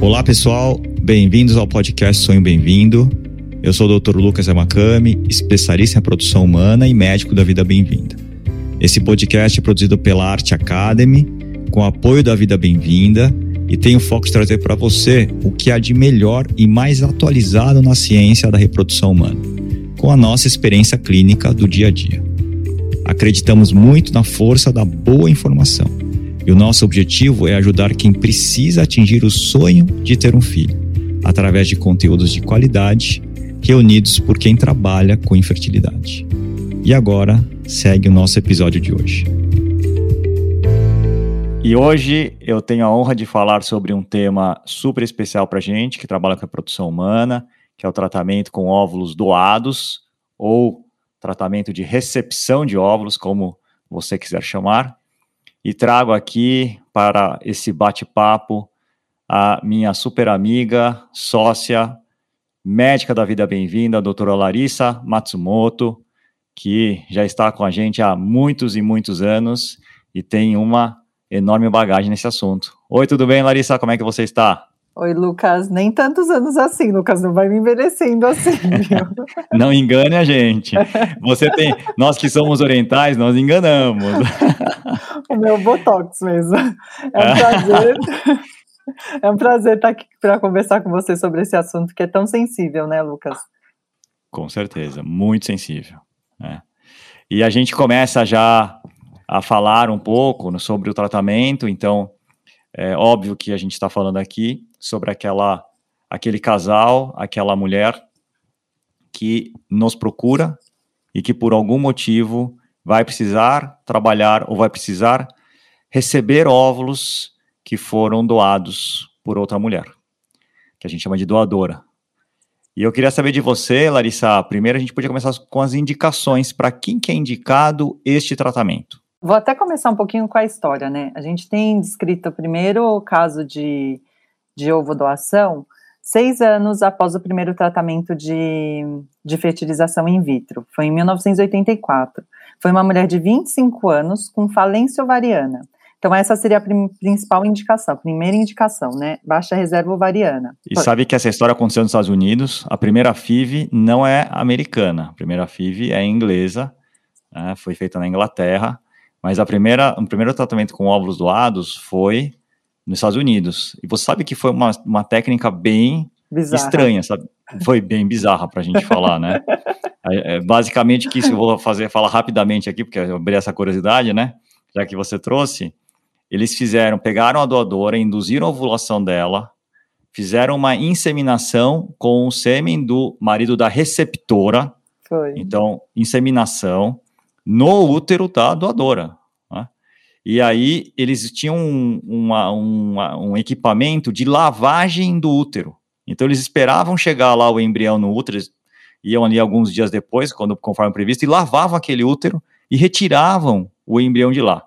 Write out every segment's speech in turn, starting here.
Olá, pessoal. Bem-vindos ao podcast Sonho Bem-vindo. Eu sou o Dr. Lucas Yamakami, especialista em produção humana e médico da Vida Bem-vinda. Esse podcast é produzido pela Arte Academy, com apoio da Vida Bem-vinda, e tem o foco de trazer para você o que há de melhor e mais atualizado na ciência da reprodução humana, com a nossa experiência clínica do dia a dia. Acreditamos muito na força da boa informação e o nosso objetivo é ajudar quem precisa atingir o sonho de ter um filho, através de conteúdos de qualidade reunidos por quem trabalha com infertilidade. E agora, segue o nosso episódio de hoje. E hoje eu tenho a honra de falar sobre um tema super especial para gente que trabalha com a produção humana, que é o tratamento com óvulos doados ou tratamento de recepção de óvulos, como você quiser chamar e trago aqui para esse bate-papo a minha super amiga, sócia, médica da vida bem-vinda, doutora Larissa Matsumoto, que já está com a gente há muitos e muitos anos e tem uma enorme bagagem nesse assunto. Oi, tudo bem, Larissa? Como é que você está? Oi, Lucas. Nem tantos anos assim, Lucas. Não vai me envelhecendo assim, viu? não engane a gente. Você tem. Nós que somos orientais, nós enganamos. o meu botox mesmo. É um prazer. é um prazer estar aqui para conversar com você sobre esse assunto que é tão sensível, né, Lucas? Com certeza, muito sensível. Né? E a gente começa já a falar um pouco sobre o tratamento, então é óbvio que a gente está falando aqui sobre aquela, aquele casal, aquela mulher que nos procura e que por algum motivo vai precisar trabalhar ou vai precisar receber óvulos que foram doados por outra mulher, que a gente chama de doadora. E eu queria saber de você, Larissa, primeiro a gente podia começar com as indicações para quem que é indicado este tratamento. Vou até começar um pouquinho com a história, né? A gente tem descrito o primeiro caso de de ovo doação seis anos após o primeiro tratamento de, de fertilização in vitro. Foi em 1984. Foi uma mulher de 25 anos com falência ovariana. Então, essa seria a principal indicação, primeira indicação, né? Baixa reserva ovariana. E Foi. sabe que essa história aconteceu nos Estados Unidos. A primeira FIV não é americana. A primeira FIV é inglesa, né? foi feita na Inglaterra. Mas a primeira, o primeiro tratamento com óvulos doados foi nos Estados Unidos. E você sabe que foi uma, uma técnica bem bizarra. estranha, sabe? Foi bem bizarra para a gente falar, né? É, é, basicamente, que isso eu vou fazer, falar rapidamente aqui, porque eu abri essa curiosidade, né? Já que você trouxe, eles fizeram, pegaram a doadora, induziram a ovulação dela, fizeram uma inseminação com o sêmen do marido da receptora. Foi. Então, inseminação no útero da doadora. E aí eles tinham um, uma, uma, um equipamento de lavagem do útero. Então eles esperavam chegar lá o embrião no útero, iam ali alguns dias depois, quando conforme previsto, e lavavam aquele útero e retiravam o embrião de lá.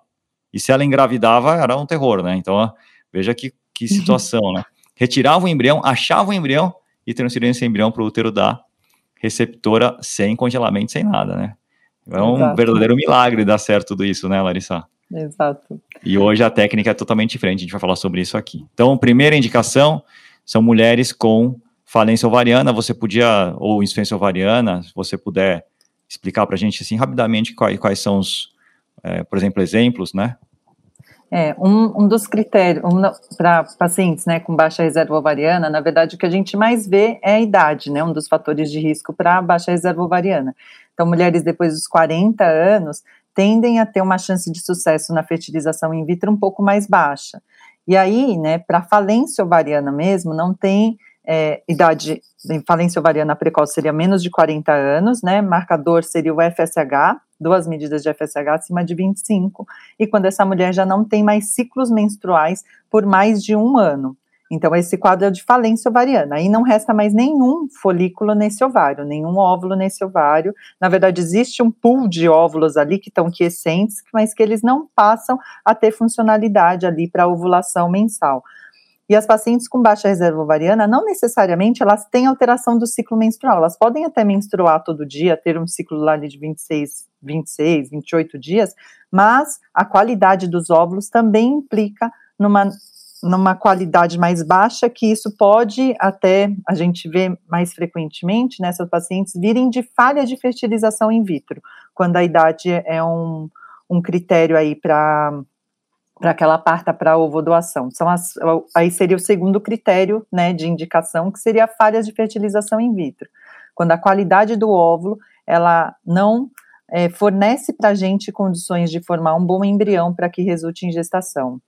E se ela engravidava, era um terror, né? Então, ó, veja que, que situação, né? Retiravam o embrião, achavam o embrião e transferiam esse embrião para o útero da receptora sem congelamento, sem nada, né? É um Exato. verdadeiro milagre dar certo tudo isso, né, Larissa? Exato. E hoje a técnica é totalmente diferente, a gente vai falar sobre isso aqui. Então, primeira indicação são mulheres com falência ovariana, você podia, ou insuficiência ovariana, se você puder explicar para a gente, assim, rapidamente, quais, quais são os, é, por exemplo, exemplos, né? É, um, um dos critérios um, para pacientes né, com baixa reserva ovariana, na verdade, o que a gente mais vê é a idade, né, um dos fatores de risco para baixa reserva ovariana. Então, mulheres depois dos 40 anos tendem a ter uma chance de sucesso na fertilização in vitro um pouco mais baixa. E aí, né, para falência ovariana mesmo, não tem é, idade, falência ovariana precoce seria menos de 40 anos, né, marcador seria o FSH, duas medidas de FSH acima de 25, e quando essa mulher já não tem mais ciclos menstruais por mais de um ano. Então, esse quadro é de falência ovariana. Aí não resta mais nenhum folículo nesse ovário, nenhum óvulo nesse ovário. Na verdade, existe um pool de óvulos ali que estão quiescentes, mas que eles não passam a ter funcionalidade ali para ovulação mensal. E as pacientes com baixa reserva ovariana, não necessariamente elas têm alteração do ciclo menstrual. Elas podem até menstruar todo dia, ter um ciclo lá de 26, 26, 28 dias, mas a qualidade dos óvulos também implica numa numa qualidade mais baixa, que isso pode até, a gente vê mais frequentemente nessas pacientes, virem de falha de fertilização in vitro, quando a idade é um, um critério aí para para que ela parta para ovodoação. São as, aí seria o segundo critério né, de indicação, que seria falhas de fertilização in vitro. Quando a qualidade do óvulo ela não é, fornece para a gente condições de formar um bom embrião para que resulte em gestação.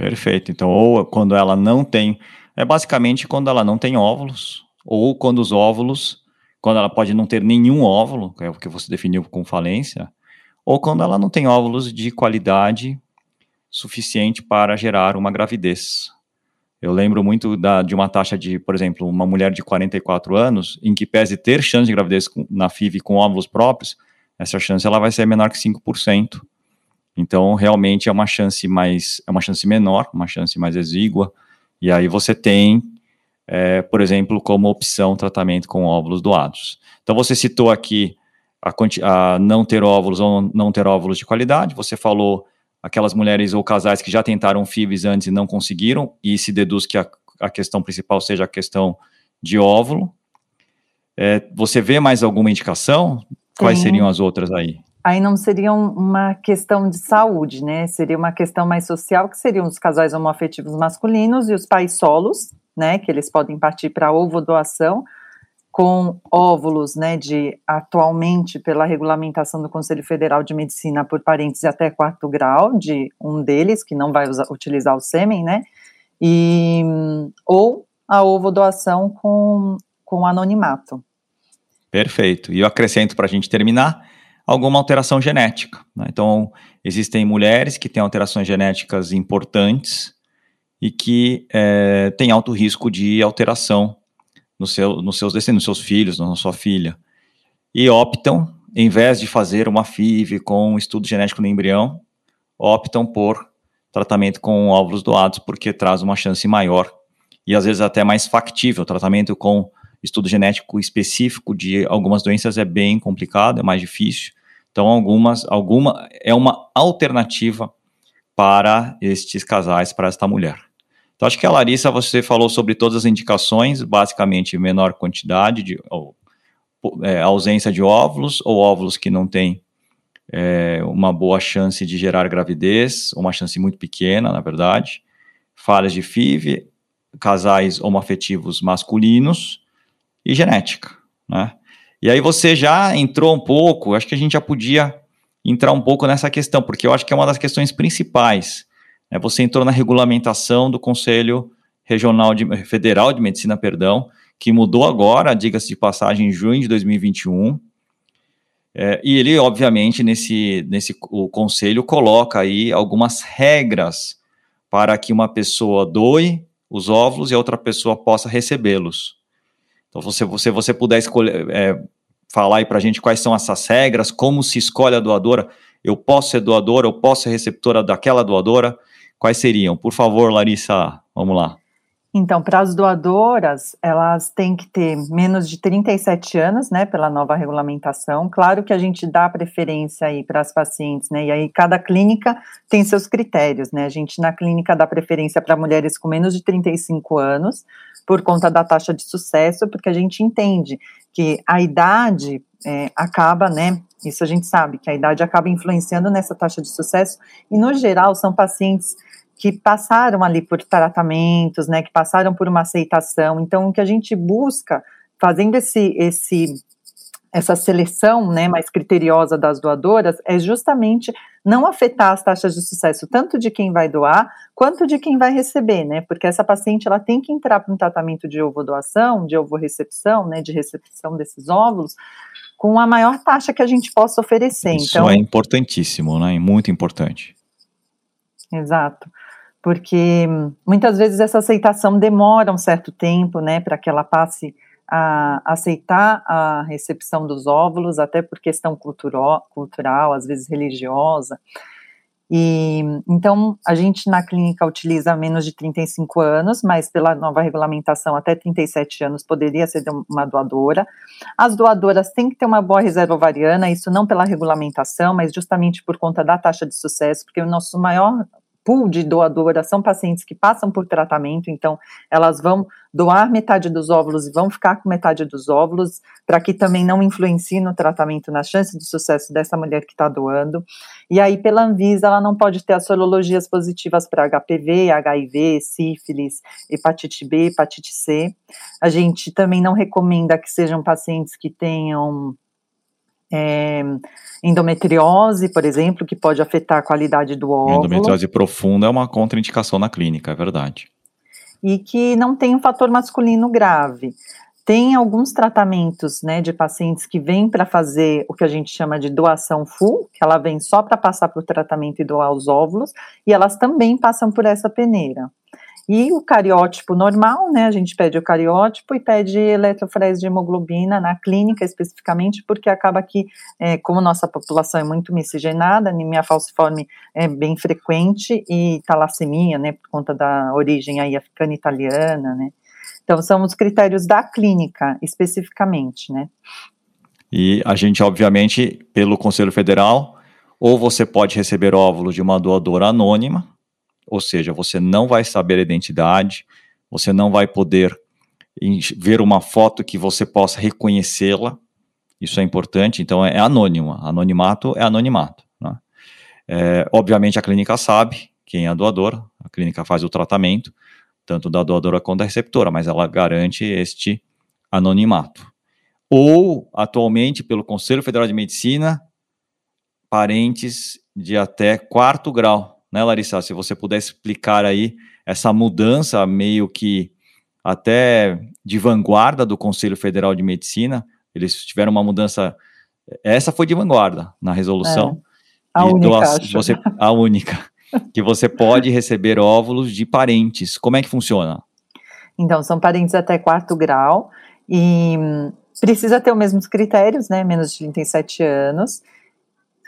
Perfeito. Então, ou quando ela não tem, é basicamente quando ela não tem óvulos, ou quando os óvulos, quando ela pode não ter nenhum óvulo, que é o que você definiu com falência, ou quando ela não tem óvulos de qualidade suficiente para gerar uma gravidez. Eu lembro muito da, de uma taxa de, por exemplo, uma mulher de 44 anos, em que pese ter chance de gravidez com, na FIV com óvulos próprios, essa chance ela vai ser menor que 5%. Então, realmente é uma chance mais, é uma chance menor, uma chance mais exígua. E aí você tem, é, por exemplo, como opção tratamento com óvulos doados. Então, você citou aqui a, a não ter óvulos ou não ter óvulos de qualidade. Você falou aquelas mulheres ou casais que já tentaram FIVs antes e não conseguiram, e se deduz que a, a questão principal seja a questão de óvulo. É, você vê mais alguma indicação? Quais Sim. seriam as outras aí? Aí não seria uma questão de saúde, né? Seria uma questão mais social, que seriam os casais homoafetivos masculinos e os pais solos, né? Que eles podem partir para ovo doação com óvulos, né? De atualmente pela regulamentação do Conselho Federal de Medicina por parentes até quarto grau de um deles que não vai usar, utilizar o sêmen, né? E ou a ovo doação com com anonimato. Perfeito. E eu acrescento para a gente terminar alguma alteração genética. Né? Então, existem mulheres que têm alterações genéticas importantes e que é, têm alto risco de alteração no seu, nos seus descendentes, nos seus filhos, na sua filha, e optam, em vez de fazer uma FIV com um estudo genético no embrião, optam por tratamento com óvulos doados, porque traz uma chance maior e às vezes até mais factível. O tratamento com estudo genético específico de algumas doenças é bem complicado, é mais difícil. Então, algumas, alguma é uma alternativa para estes casais, para esta mulher. Então, acho que a Larissa, você falou sobre todas as indicações, basicamente menor quantidade de ou, é, ausência de óvulos ou óvulos que não têm é, uma boa chance de gerar gravidez, uma chance muito pequena, na verdade, falhas de FIV, casais homoafetivos masculinos e genética, né? E aí você já entrou um pouco, acho que a gente já podia entrar um pouco nessa questão, porque eu acho que é uma das questões principais. Né? Você entrou na regulamentação do Conselho Regional de, Federal de Medicina, perdão, que mudou agora, diga-se de passagem, em junho de 2021. É, e ele, obviamente, nesse, nesse o conselho coloca aí algumas regras para que uma pessoa doe os óvulos e a outra pessoa possa recebê-los. Então, se você, você puder escolher, é, falar aí para a gente quais são essas regras, como se escolhe a doadora, eu posso ser doadora, eu posso ser receptora daquela doadora, quais seriam? Por favor, Larissa, vamos lá. Então, para as doadoras, elas têm que ter menos de 37 anos, né, pela nova regulamentação. Claro que a gente dá preferência aí para as pacientes, né, e aí cada clínica tem seus critérios, né. A gente na clínica dá preferência para mulheres com menos de 35 anos, por conta da taxa de sucesso, porque a gente entende que a idade é, acaba, né, isso a gente sabe, que a idade acaba influenciando nessa taxa de sucesso, e no geral são pacientes que passaram ali por tratamentos, né, que passaram por uma aceitação. Então, o que a gente busca, fazendo esse, esse essa seleção né, mais criteriosa das doadoras é justamente não afetar as taxas de sucesso tanto de quem vai doar quanto de quem vai receber, né? Porque essa paciente ela tem que entrar para um tratamento de ovo doação, de ovo recepção, né, de recepção desses óvulos, com a maior taxa que a gente possa oferecer. Isso então, é importantíssimo, né? Muito importante. Exato porque muitas vezes essa aceitação demora um certo tempo, né, para que ela passe a aceitar a recepção dos óvulos, até por questão cultural, às vezes religiosa. E então a gente na clínica utiliza menos de 35 anos, mas pela nova regulamentação até 37 anos poderia ser uma doadora. As doadoras têm que ter uma boa reserva ovariana, isso não pela regulamentação, mas justamente por conta da taxa de sucesso, porque o nosso maior pool de doadora são pacientes que passam por tratamento, então elas vão doar metade dos óvulos e vão ficar com metade dos óvulos, para que também não influencie no tratamento, na chance de sucesso dessa mulher que está doando. E aí, pela Anvisa, ela não pode ter as sorologias positivas para HPV, HIV, sífilis, hepatite B, hepatite C. A gente também não recomenda que sejam pacientes que tenham é, endometriose, por exemplo, que pode afetar a qualidade do óvulo. Endometriose profunda é uma contraindicação na clínica, é verdade. E que não tem um fator masculino grave. Tem alguns tratamentos, né, de pacientes que vêm para fazer o que a gente chama de doação full, que ela vem só para passar para o tratamento e doar os óvulos, e elas também passam por essa peneira. E o cariótipo normal, né? A gente pede o cariótipo e pede eletroforese de hemoglobina na clínica especificamente, porque acaba que, é, como nossa população é muito miscigenada, anemia falciforme é bem frequente e talassemia, né? Por conta da origem aí africana italiana, né? Então, são os critérios da clínica especificamente, né? E a gente, obviamente, pelo Conselho Federal, ou você pode receber óvulos de uma doadora anônima, ou seja, você não vai saber a identidade, você não vai poder ver uma foto que você possa reconhecê-la. Isso é importante, então é anônimo. Anonimato é anonimato. Né? É, obviamente a clínica sabe quem é a doadora, a clínica faz o tratamento, tanto da doadora quanto da receptora, mas ela garante este anonimato. Ou, atualmente, pelo Conselho Federal de Medicina, parentes de até quarto grau né, Larissa? Se você pudesse explicar aí essa mudança meio que até de vanguarda do Conselho Federal de Medicina, eles tiveram uma mudança, essa foi de vanguarda na resolução. É. A única, você, a única, que você pode receber óvulos de parentes. Como é que funciona? Então, são parentes até quarto grau e precisa ter os mesmos critérios, né, menos de 37 anos,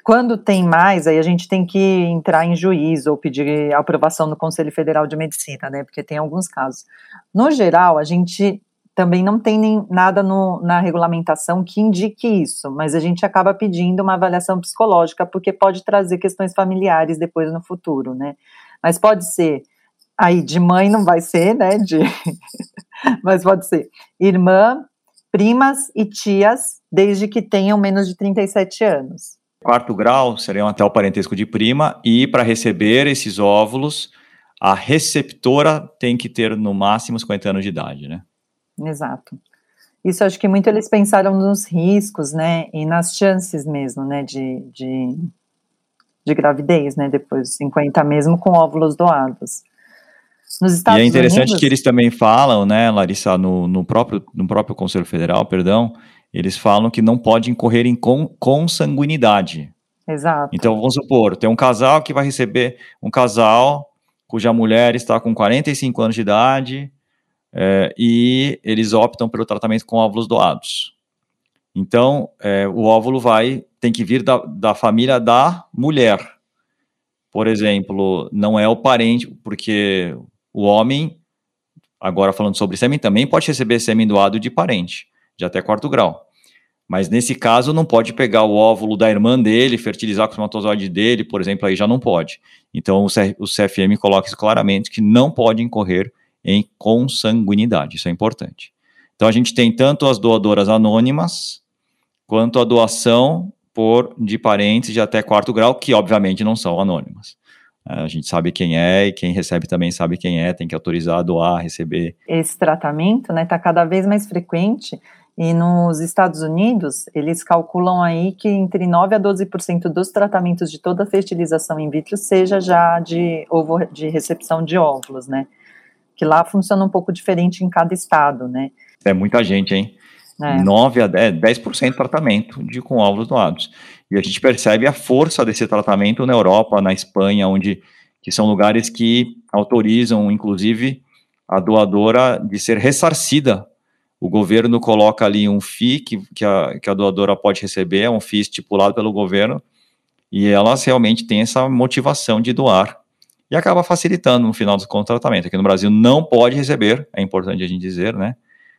quando tem mais, aí a gente tem que entrar em juízo ou pedir aprovação no Conselho Federal de Medicina, né? Porque tem alguns casos. No geral, a gente também não tem nem nada no, na regulamentação que indique isso, mas a gente acaba pedindo uma avaliação psicológica, porque pode trazer questões familiares depois no futuro, né? Mas pode ser, aí de mãe não vai ser, né? De, mas pode ser irmã, primas e tias, desde que tenham menos de 37 anos. Quarto grau seria até o parentesco de prima, e para receber esses óvulos, a receptora tem que ter no máximo 50 anos de idade, né? Exato. Isso acho que muito eles pensaram nos riscos, né, e nas chances mesmo, né, de, de, de gravidez, né, depois dos 50 mesmo com óvulos doados. Nos Estados e é interessante Unidos, que eles também falam, né, Larissa, no, no, próprio, no próprio Conselho Federal, perdão, eles falam que não pode incorrer em consanguinidade. Exato. Então, vamos supor, tem um casal que vai receber, um casal cuja mulher está com 45 anos de idade é, e eles optam pelo tratamento com óvulos doados. Então, é, o óvulo vai, tem que vir da, da família da mulher. Por exemplo, não é o parente, porque o homem, agora falando sobre sêmen, também pode receber sêmen doado de parente de até quarto grau. Mas nesse caso, não pode pegar o óvulo da irmã dele, fertilizar com o espermatozoide dele, por exemplo, aí já não pode. Então, o CFM coloca isso claramente, que não pode incorrer em consanguinidade, isso é importante. Então, a gente tem tanto as doadoras anônimas, quanto a doação por de parentes de até quarto grau, que obviamente não são anônimas. A gente sabe quem é e quem recebe também sabe quem é, tem que autorizar, doar, receber. Esse tratamento está né, tá cada vez mais frequente e nos Estados Unidos, eles calculam aí que entre 9 a 12% dos tratamentos de toda fertilização in vitro seja já de ovo, de recepção de óvulos, né? Que lá funciona um pouco diferente em cada estado, né? É muita gente, hein? É. 9 a 10, 10% tratamento de com óvulos doados. E a gente percebe a força desse tratamento na Europa, na Espanha, onde que são lugares que autorizam, inclusive, a doadora de ser ressarcida o governo coloca ali um FII que, que, a, que a doadora pode receber, é um FII estipulado pelo governo, e elas realmente têm essa motivação de doar. E acaba facilitando no final do tratamento. Aqui no Brasil não pode receber, é importante a gente dizer, né?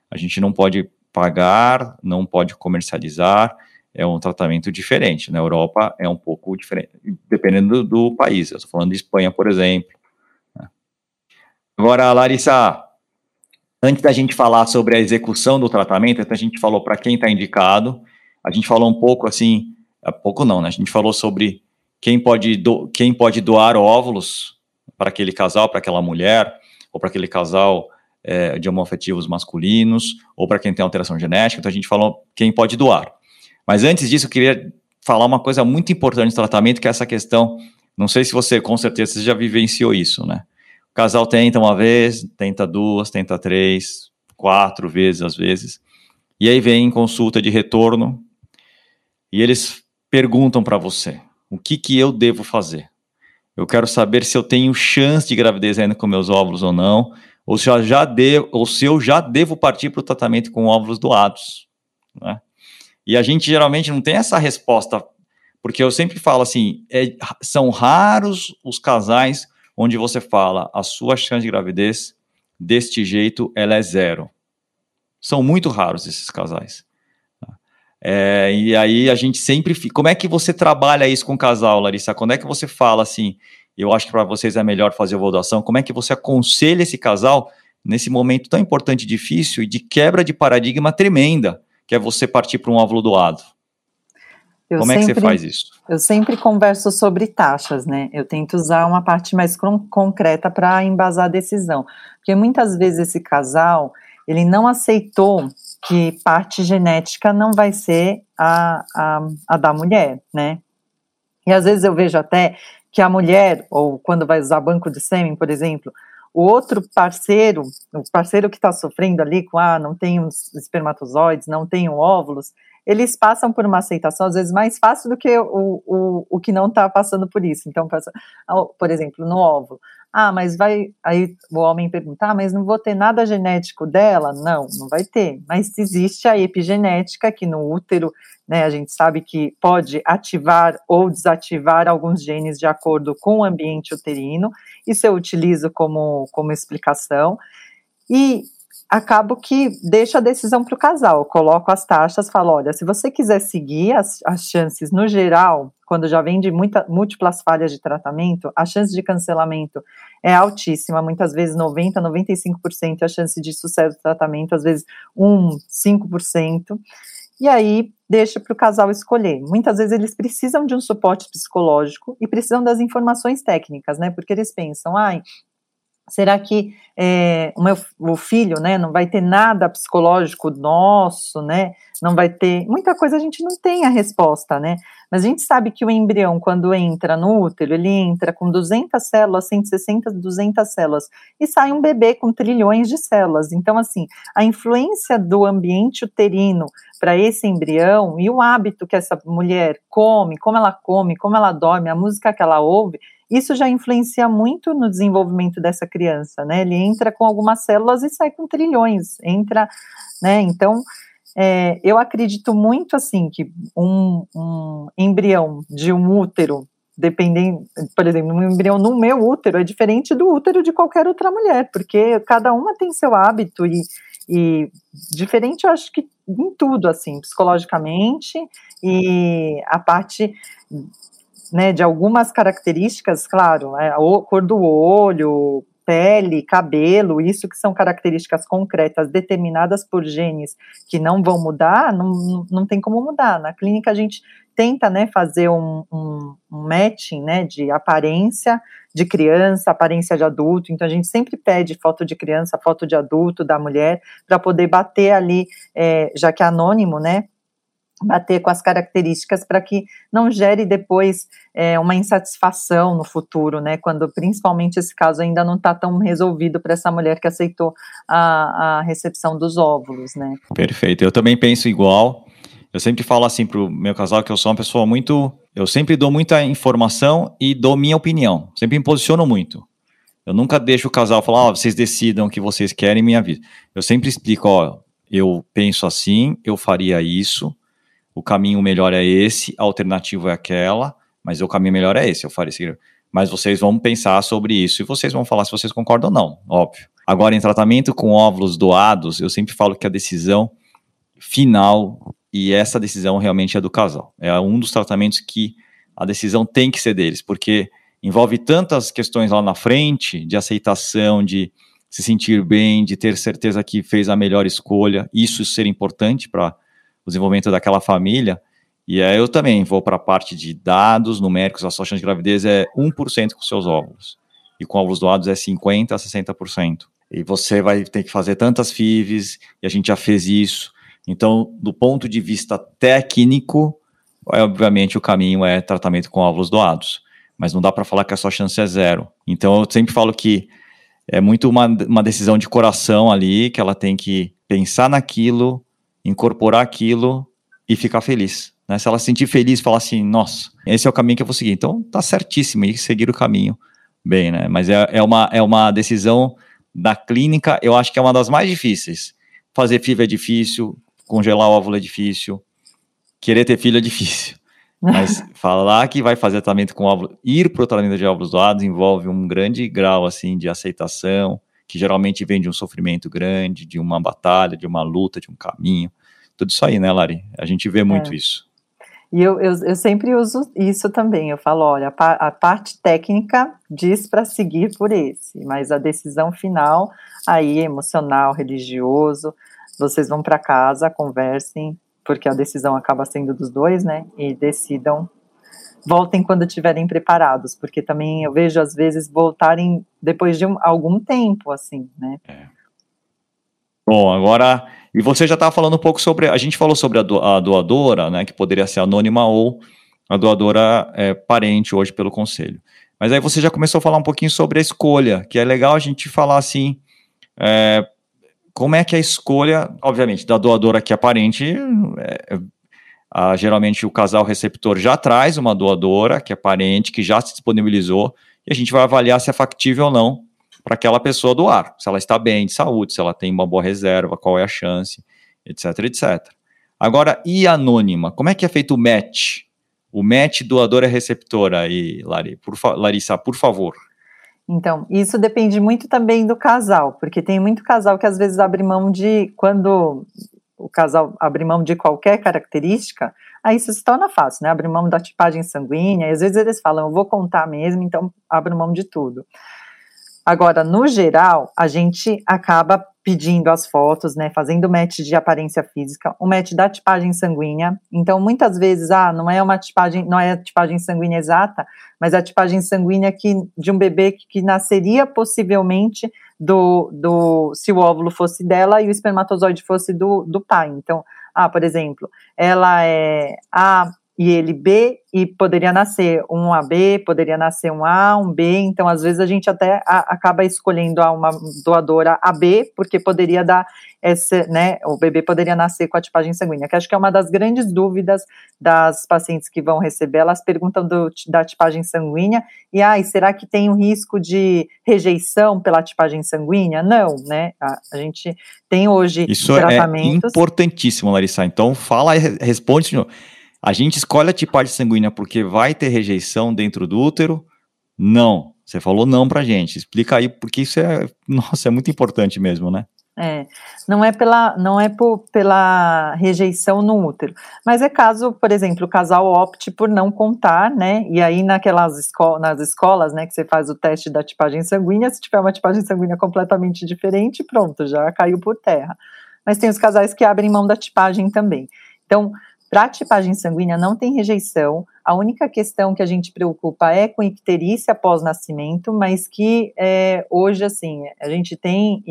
A gente não pode pagar, não pode comercializar, é um tratamento diferente. Na Europa é um pouco diferente, dependendo do, do país. Eu estou falando de Espanha, por exemplo. Né. Agora, Larissa, antes da gente falar sobre a execução do tratamento, a gente falou para quem está indicado, a gente falou um pouco assim, pouco não, né? A gente falou sobre quem pode, do, quem pode doar óvulos para aquele casal, para aquela mulher, ou para aquele casal é, de homoafetivos masculinos, ou para quem tem alteração genética. Então a gente falou quem pode doar. Mas antes disso, eu queria falar uma coisa muito importante do tratamento, que é essa questão. Não sei se você, com certeza, você já vivenciou isso, né? Casal tenta uma vez, tenta duas, tenta três, quatro vezes às vezes. E aí vem consulta de retorno e eles perguntam para você: o que, que eu devo fazer? Eu quero saber se eu tenho chance de gravidez ainda com meus óvulos ou não, ou se eu já devo, ou se eu já devo partir para o tratamento com óvulos doados. Né? E a gente geralmente não tem essa resposta, porque eu sempre falo assim: é, são raros os casais onde você fala a sua chance de gravidez deste jeito ela é zero. São muito raros esses casais. É, e aí a gente sempre. Como é que você trabalha isso com o casal, Larissa? Quando é que você fala assim? Eu acho que para vocês é melhor fazer a votação. Como é que você aconselha esse casal nesse momento tão importante difícil e de quebra de paradigma tremenda? que é você partir para um óvulo doado? Eu Como sempre, é que você faz isso? Eu sempre converso sobre taxas, né? Eu tento usar uma parte mais concreta para embasar a decisão. Porque muitas vezes esse casal, ele não aceitou que parte genética não vai ser a, a, a da mulher, né? E às vezes eu vejo até que a mulher, ou quando vai usar banco de sêmen, por exemplo, o outro parceiro, o parceiro que está sofrendo ali com, ah, não tem os espermatozoides, não tem óvulos, eles passam por uma aceitação, às vezes, mais fácil do que o, o, o que não está passando por isso. Então, por exemplo, no óvulo. Ah, mas vai. Aí o homem pergunta, ah, mas não vou ter nada genético dela? Não, não vai ter. Mas existe a epigenética, que no útero, né, a gente sabe que pode ativar ou desativar alguns genes de acordo com o ambiente uterino. Isso eu utilizo como, como explicação. E acabo que deixo a decisão para o casal. coloco as taxas, falo: olha, se você quiser seguir as, as chances no geral, quando já vem de muita, múltiplas falhas de tratamento, a chance de cancelamento é altíssima, muitas vezes 90%, 95% a chance de sucesso do tratamento, às vezes 1%, 5%. E aí deixa para o casal escolher. Muitas vezes eles precisam de um suporte psicológico e precisam das informações técnicas, né? Porque eles pensam, ai, Será que é, o meu o filho, né, não vai ter nada psicológico nosso, né? Não vai ter muita coisa a gente não tem a resposta, né? Mas a gente sabe que o embrião quando entra no útero, ele entra com 200 células, 160, 200 células e sai um bebê com trilhões de células. Então assim, a influência do ambiente uterino para esse embrião e o hábito que essa mulher come, como ela come, como ela dorme, a música que ela ouve, isso já influencia muito no desenvolvimento dessa criança, né? Ele entra com algumas células e sai com trilhões, entra, né? Então, é, eu acredito muito assim que um, um embrião de um útero dependendo, por exemplo, um embrião no meu útero é diferente do útero de qualquer outra mulher, porque cada uma tem seu hábito e, e diferente, eu acho que em tudo, assim, psicologicamente e a parte né, de algumas características, claro, é, a cor do olho, pele, cabelo, isso que são características concretas determinadas por genes que não vão mudar, não, não tem como mudar. Na clínica a gente tenta, né, fazer um, um, um matching, né, de aparência de criança, aparência de adulto, então a gente sempre pede foto de criança, foto de adulto, da mulher, para poder bater ali, é, já que é anônimo, né, bater com as características para que não gere depois é, uma insatisfação no futuro, né? Quando principalmente esse caso ainda não está tão resolvido para essa mulher que aceitou a, a recepção dos óvulos, né? Perfeito. Eu também penso igual. Eu sempre falo assim para o meu casal que eu sou uma pessoa muito. Eu sempre dou muita informação e dou minha opinião. Sempre me posiciono muito. Eu nunca deixo o casal falar, ó, oh, vocês decidam o que vocês querem minha vida. Eu sempre explico, ó, eu penso assim, eu faria isso, o caminho melhor é esse, a alternativa é aquela, mas o caminho melhor é esse, eu falei assim, mas vocês vão pensar sobre isso e vocês vão falar se vocês concordam ou não, óbvio. Agora, em tratamento com óvulos doados, eu sempre falo que a decisão final e essa decisão realmente é do casal. É um dos tratamentos que a decisão tem que ser deles, porque envolve tantas questões lá na frente de aceitação, de se sentir bem, de ter certeza que fez a melhor escolha, isso ser importante para o desenvolvimento daquela família. E aí eu também vou para a parte de dados numéricos, a sua chance de gravidez é 1% com seus óvulos. E com óvulos doados é 50% a 60%. E você vai ter que fazer tantas FIVs, e a gente já fez isso. Então, do ponto de vista técnico, obviamente o caminho é tratamento com óvulos doados. Mas não dá para falar que a sua chance é zero. Então, eu sempre falo que é muito uma, uma decisão de coração ali, que ela tem que pensar naquilo, incorporar aquilo e ficar feliz. Né? Se ela se sentir feliz, falar assim, nossa, esse é o caminho que eu vou seguir. Então tá certíssimo e seguir o caminho bem, né? Mas é, é, uma, é uma decisão da clínica, eu acho que é uma das mais difíceis. Fazer FIV é difícil, congelar o óvulo é difícil, querer ter filho é difícil. Mas falar que vai fazer tratamento com óvulos, ir para o tratamento de óvulos doados envolve um grande grau assim de aceitação, que geralmente vem de um sofrimento grande, de uma batalha, de uma luta, de um caminho. Tudo isso aí, né, Lari? A gente vê muito é. isso. E eu, eu, eu, sempre uso isso também. Eu falo, olha, a, a parte técnica diz para seguir por esse, mas a decisão final, aí emocional, religioso, vocês vão para casa, conversem, porque a decisão acaba sendo dos dois, né? E decidam, voltem quando estiverem preparados, porque também eu vejo às vezes voltarem depois de um, algum tempo, assim, né? É. Bom, agora e você já estava falando um pouco sobre. A gente falou sobre a, do, a, doadora, né, que poderia ser anônima ou a doadora é, parente hoje pelo conselho. Mas aí você já começou a falar um pouquinho sobre a escolha, que é legal a gente falar assim. É, como é que a escolha, obviamente, da doadora que é parente, é, a, geralmente o casal receptor já traz uma doadora que é parente, que já se disponibilizou, e a gente vai avaliar se é factível ou não para aquela pessoa doar, se ela está bem de saúde, se ela tem uma boa reserva, qual é a chance, etc, etc. Agora, e anônima? Como é que é feito o match? O match doadora receptora aí, Lari, por Larissa, por favor. Então, isso depende muito também do casal, porque tem muito casal que às vezes abre mão de, quando o casal abre mão de qualquer característica, aí isso se torna fácil, né? Abre mão da tipagem sanguínea, e às vezes eles falam, eu vou contar mesmo, então abro mão de tudo. Agora, no geral, a gente acaba pedindo as fotos, né, fazendo match de aparência física, o match da tipagem sanguínea. Então, muitas vezes, ah, não é uma tipagem, não é a tipagem sanguínea exata, mas a tipagem sanguínea que, de um bebê que, que nasceria possivelmente do, do, se o óvulo fosse dela e o espermatozoide fosse do, do pai. Então, ah, por exemplo, ela é A e ele B, e poderia nascer um AB, poderia nascer um A, um B, então às vezes a gente até a, acaba escolhendo uma doadora AB, porque poderia dar esse, né, o bebê poderia nascer com a tipagem sanguínea, que acho que é uma das grandes dúvidas das pacientes que vão receber, elas perguntam do, da tipagem sanguínea, e ai, ah, será que tem um risco de rejeição pela tipagem sanguínea? Não, né, a, a gente tem hoje Isso é tratamentos... é importantíssimo, Larissa, então fala, responde, senhor a gente escolhe a tipagem sanguínea porque vai ter rejeição dentro do útero? Não. Você falou não pra gente. Explica aí, porque isso é, nossa, é muito importante mesmo, né? É, não é pela, não é por, pela rejeição no útero, mas é caso, por exemplo, o casal opte por não contar, né? E aí naquelas esco nas escolas, né, que você faz o teste da tipagem sanguínea, se tiver uma tipagem sanguínea completamente diferente, pronto, já caiu por terra. Mas tem os casais que abrem mão da tipagem também. Então, para tipagem sanguínea não tem rejeição, a única questão que a gente preocupa é com icterícia após nascimento, mas que é, hoje, assim, a gente tem,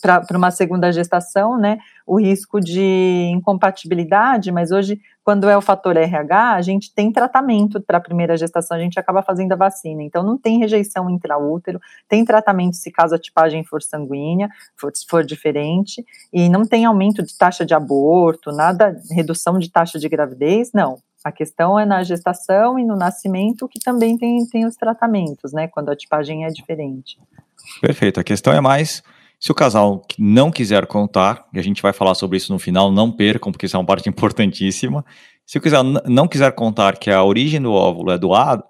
para uma segunda gestação, né, o risco de incompatibilidade, mas hoje, quando é o fator RH, a gente tem tratamento para a primeira gestação, a gente acaba fazendo a vacina, então não tem rejeição intraútero, tem tratamento se caso a tipagem for sanguínea, for, for diferente, e não tem aumento de taxa de aborto, nada, redução de taxa de gravidez, não. A questão é na gestação e no nascimento, que também tem, tem os tratamentos, né? Quando a tipagem é diferente. Perfeito. A questão é mais se o casal não quiser contar, e a gente vai falar sobre isso no final, não percam, porque isso é uma parte importantíssima. Se o casal não quiser contar que a origem do óvulo é doado,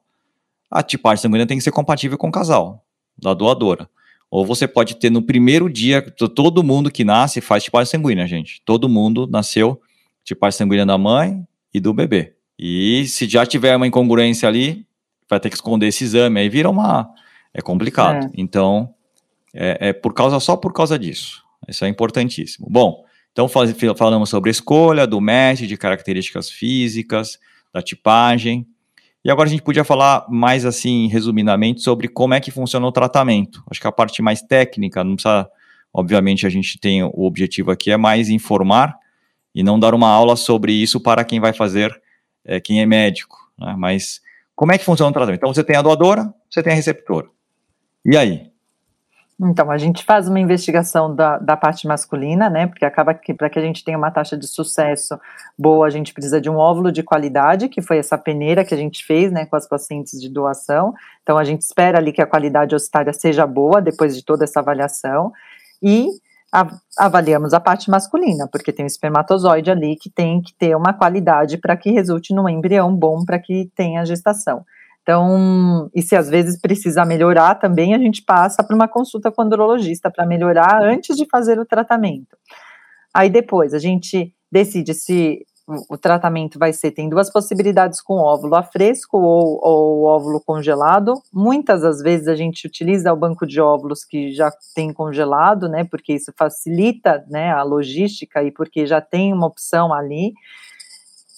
a tipagem sanguínea tem que ser compatível com o casal, da doadora. Ou você pode ter no primeiro dia, todo mundo que nasce faz tipagem sanguínea, gente. Todo mundo nasceu tipagem sanguínea da mãe e do bebê. E se já tiver uma incongruência ali, vai ter que esconder esse exame, aí vira uma. É complicado. É. Então, é, é, por causa só por causa disso. Isso é importantíssimo. Bom, então faz, falamos sobre escolha do match, de características físicas, da tipagem. E agora a gente podia falar mais assim, resumidamente, sobre como é que funciona o tratamento. Acho que a parte mais técnica, não precisa. Obviamente, a gente tem o objetivo aqui é mais informar e não dar uma aula sobre isso para quem vai fazer, é, quem é médico. Né? Mas como é que funciona o tratamento? Então você tem a doadora, você tem a receptora. E aí? Então, a gente faz uma investigação da, da parte masculina, né? Porque acaba que para que a gente tenha uma taxa de sucesso boa, a gente precisa de um óvulo de qualidade, que foi essa peneira que a gente fez, né, com as pacientes de doação. Então, a gente espera ali que a qualidade ossária seja boa depois de toda essa avaliação. E avaliamos a parte masculina, porque tem o espermatozoide ali que tem que ter uma qualidade para que resulte num embrião bom para que tenha gestação. Então, e se às vezes precisa melhorar também, a gente passa para uma consulta com o andrologista para melhorar antes de fazer o tratamento. Aí depois a gente decide se o tratamento vai ser, tem duas possibilidades com óvulo a fresco ou, ou óvulo congelado. Muitas das vezes a gente utiliza o banco de óvulos que já tem congelado, né, porque isso facilita, né, a logística e porque já tem uma opção ali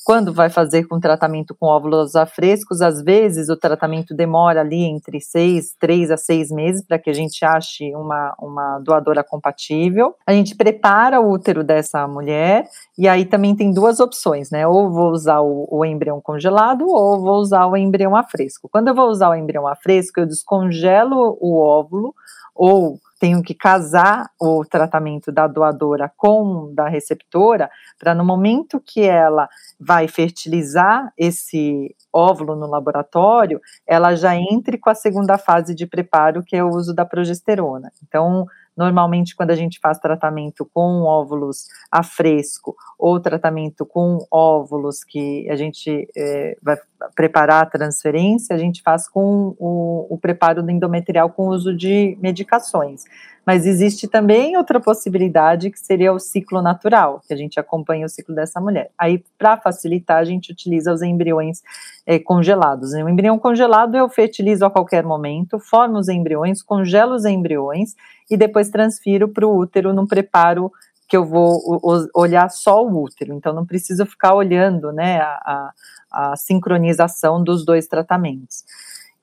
quando vai fazer com tratamento com óvulos a frescos, às vezes o tratamento demora ali entre seis, três a seis meses para que a gente ache uma, uma doadora compatível. A gente prepara o útero dessa mulher e aí também tem duas opções, né? Ou vou usar o, o embrião congelado ou vou usar o embrião a fresco. Quando eu vou usar o embrião a fresco, eu descongelo o óvulo ou tenho que casar o tratamento da doadora com da receptora, para no momento que ela vai fertilizar esse óvulo no laboratório, ela já entre com a segunda fase de preparo, que é o uso da progesterona. Então, Normalmente, quando a gente faz tratamento com óvulos a fresco ou tratamento com óvulos que a gente é, vai preparar a transferência, a gente faz com o, o preparo do endometrial com uso de medicações. Mas existe também outra possibilidade que seria o ciclo natural, que a gente acompanha o ciclo dessa mulher. Aí, para facilitar, a gente utiliza os embriões é, congelados. O embrião congelado eu fertilizo a qualquer momento, formo os embriões, congelo os embriões e depois transfiro para o útero num preparo que eu vou olhar só o útero, então não preciso ficar olhando né, a, a, a sincronização dos dois tratamentos.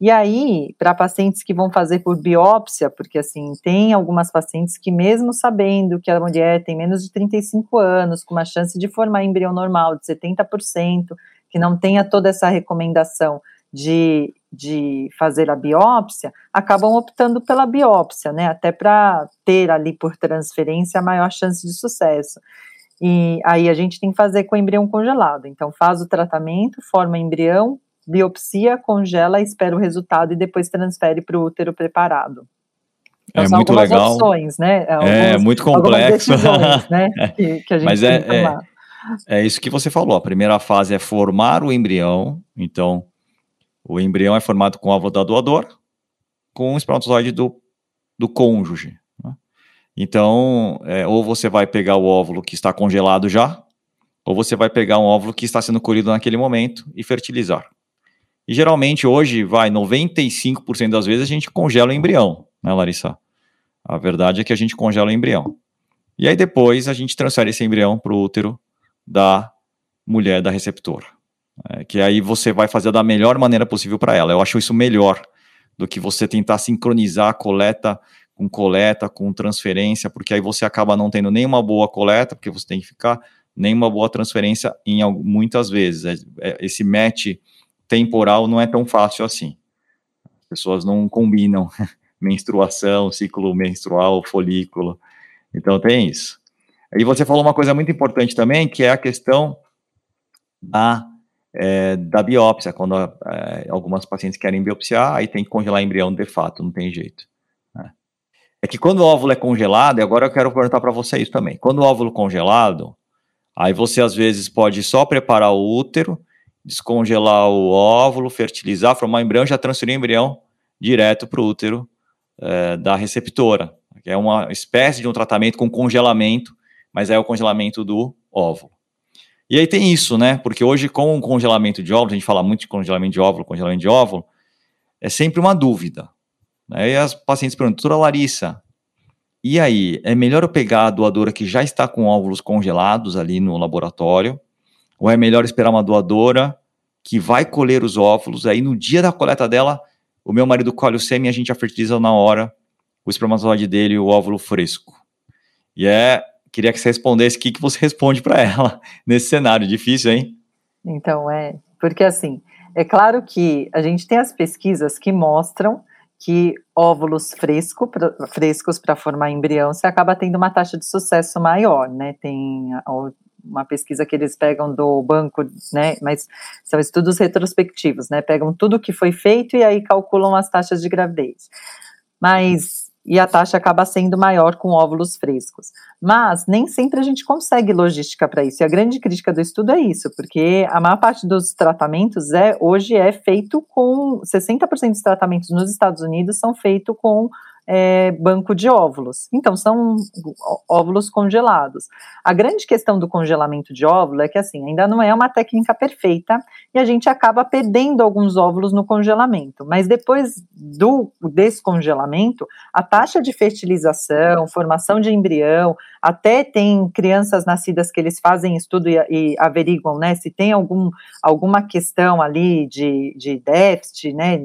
E aí, para pacientes que vão fazer por biópsia, porque assim, tem algumas pacientes que, mesmo sabendo que a mulher tem menos de 35 anos, com uma chance de formar embrião normal de 70%, que não tenha toda essa recomendação de de fazer a biópsia, acabam optando pela biópsia, né? Até para ter ali por transferência a maior chance de sucesso. E aí a gente tem que fazer com o embrião congelado. Então faz o tratamento, forma embrião, biopsia, congela, espera o resultado e depois transfere para o útero preparado. Então, é são muito legal. opções, né? É, alguns, é muito complexo. né? que, que a gente Mas é, é, é isso que você falou. A primeira fase é formar o embrião. Então, o embrião é formado com óvulo da doadora, com o espermatozoide do, do cônjuge. Né? Então, é, ou você vai pegar o óvulo que está congelado já, ou você vai pegar um óvulo que está sendo colhido naquele momento e fertilizar. E geralmente hoje, vai, 95% das vezes a gente congela o embrião, né, Larissa? A verdade é que a gente congela o embrião. E aí depois a gente transfere esse embrião para o útero da mulher da receptora. É, que aí você vai fazer da melhor maneira possível para ela. Eu acho isso melhor do que você tentar sincronizar coleta com coleta, com transferência, porque aí você acaba não tendo nenhuma boa coleta, porque você tem que ficar, nenhuma boa transferência em muitas vezes. É, é, esse match temporal não é tão fácil assim. As pessoas não combinam menstruação, ciclo menstrual, folículo. Então tem isso. E você falou uma coisa muito importante também, que é a questão da é, da biópsia, quando é, algumas pacientes querem biopsiar, aí tem que congelar embrião de fato, não tem jeito. Né? É que quando o óvulo é congelado, e agora eu quero perguntar para você isso também, quando o óvulo congelado, aí você às vezes pode só preparar o útero, descongelar o óvulo, fertilizar, formar embrião, já transferir o embrião direto para o útero é, da receptora, é uma espécie de um tratamento com congelamento, mas é o congelamento do óvulo. E aí tem isso, né? Porque hoje, com o congelamento de óvulos, a gente fala muito de congelamento de óvulo, congelamento de óvulo, é sempre uma dúvida. Né? E as pacientes perguntam, doutora Larissa, e aí, é melhor eu pegar a doadora que já está com óvulos congelados ali no laboratório, ou é melhor esperar uma doadora que vai colher os óvulos, aí no dia da coleta dela, o meu marido colhe o sêmen e a gente já fertiliza na hora o espermatozoide dele e o óvulo fresco. E é, queria que você respondesse o que, que você responde para ela nesse cenário. Difícil, hein? Então, é, porque assim, é claro que a gente tem as pesquisas que mostram que óvulos fresco, frescos para formar embrião, você acaba tendo uma taxa de sucesso maior, né? Tem uma pesquisa que eles pegam do banco, né? Mas são estudos retrospectivos, né? Pegam tudo que foi feito e aí calculam as taxas de gravidez. Mas e a taxa acaba sendo maior com óvulos frescos. Mas nem sempre a gente consegue logística para isso. E a grande crítica do estudo é isso, porque a maior parte dos tratamentos é hoje é feito com 60% dos tratamentos nos Estados Unidos são feitos com é, banco de óvulos. Então, são óvulos congelados. A grande questão do congelamento de óvulo é que, assim, ainda não é uma técnica perfeita e a gente acaba perdendo alguns óvulos no congelamento. Mas depois do descongelamento, a taxa de fertilização, formação de embrião, até tem crianças nascidas que eles fazem estudo e, e averiguam, né, se tem algum, alguma questão ali de, de déficit, né,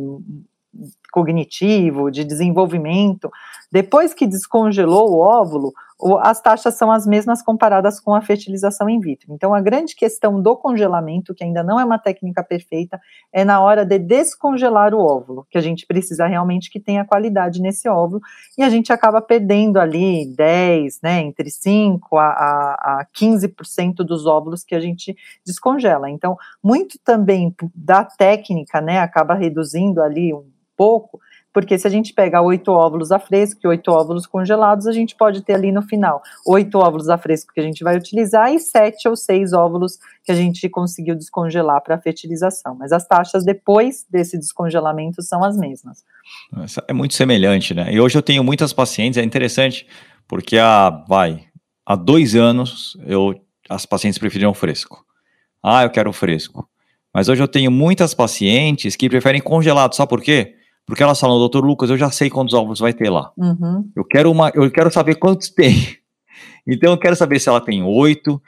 cognitivo, de desenvolvimento, depois que descongelou o óvulo, as taxas são as mesmas comparadas com a fertilização in vitro. Então, a grande questão do congelamento, que ainda não é uma técnica perfeita, é na hora de descongelar o óvulo, que a gente precisa realmente que tenha qualidade nesse óvulo, e a gente acaba perdendo ali 10, né, entre 5 a, a, a 15% dos óvulos que a gente descongela. Então, muito também da técnica, né, acaba reduzindo ali um pouco, porque se a gente pega oito óvulos a fresco e oito óvulos congelados, a gente pode ter ali no final oito óvulos a fresco que a gente vai utilizar e sete ou seis óvulos que a gente conseguiu descongelar para fertilização. Mas as taxas depois desse descongelamento são as mesmas. É muito semelhante, né? E hoje eu tenho muitas pacientes, é interessante, porque há, vai, há dois anos eu, as pacientes preferiam fresco. Ah, eu quero fresco. Mas hoje eu tenho muitas pacientes que preferem congelado, sabe por quê? Porque elas falam, doutor Lucas, eu já sei quantos ovos vai ter lá. Uhum. Eu, quero uma, eu quero saber quantos tem. Então eu quero saber se ela tem oito,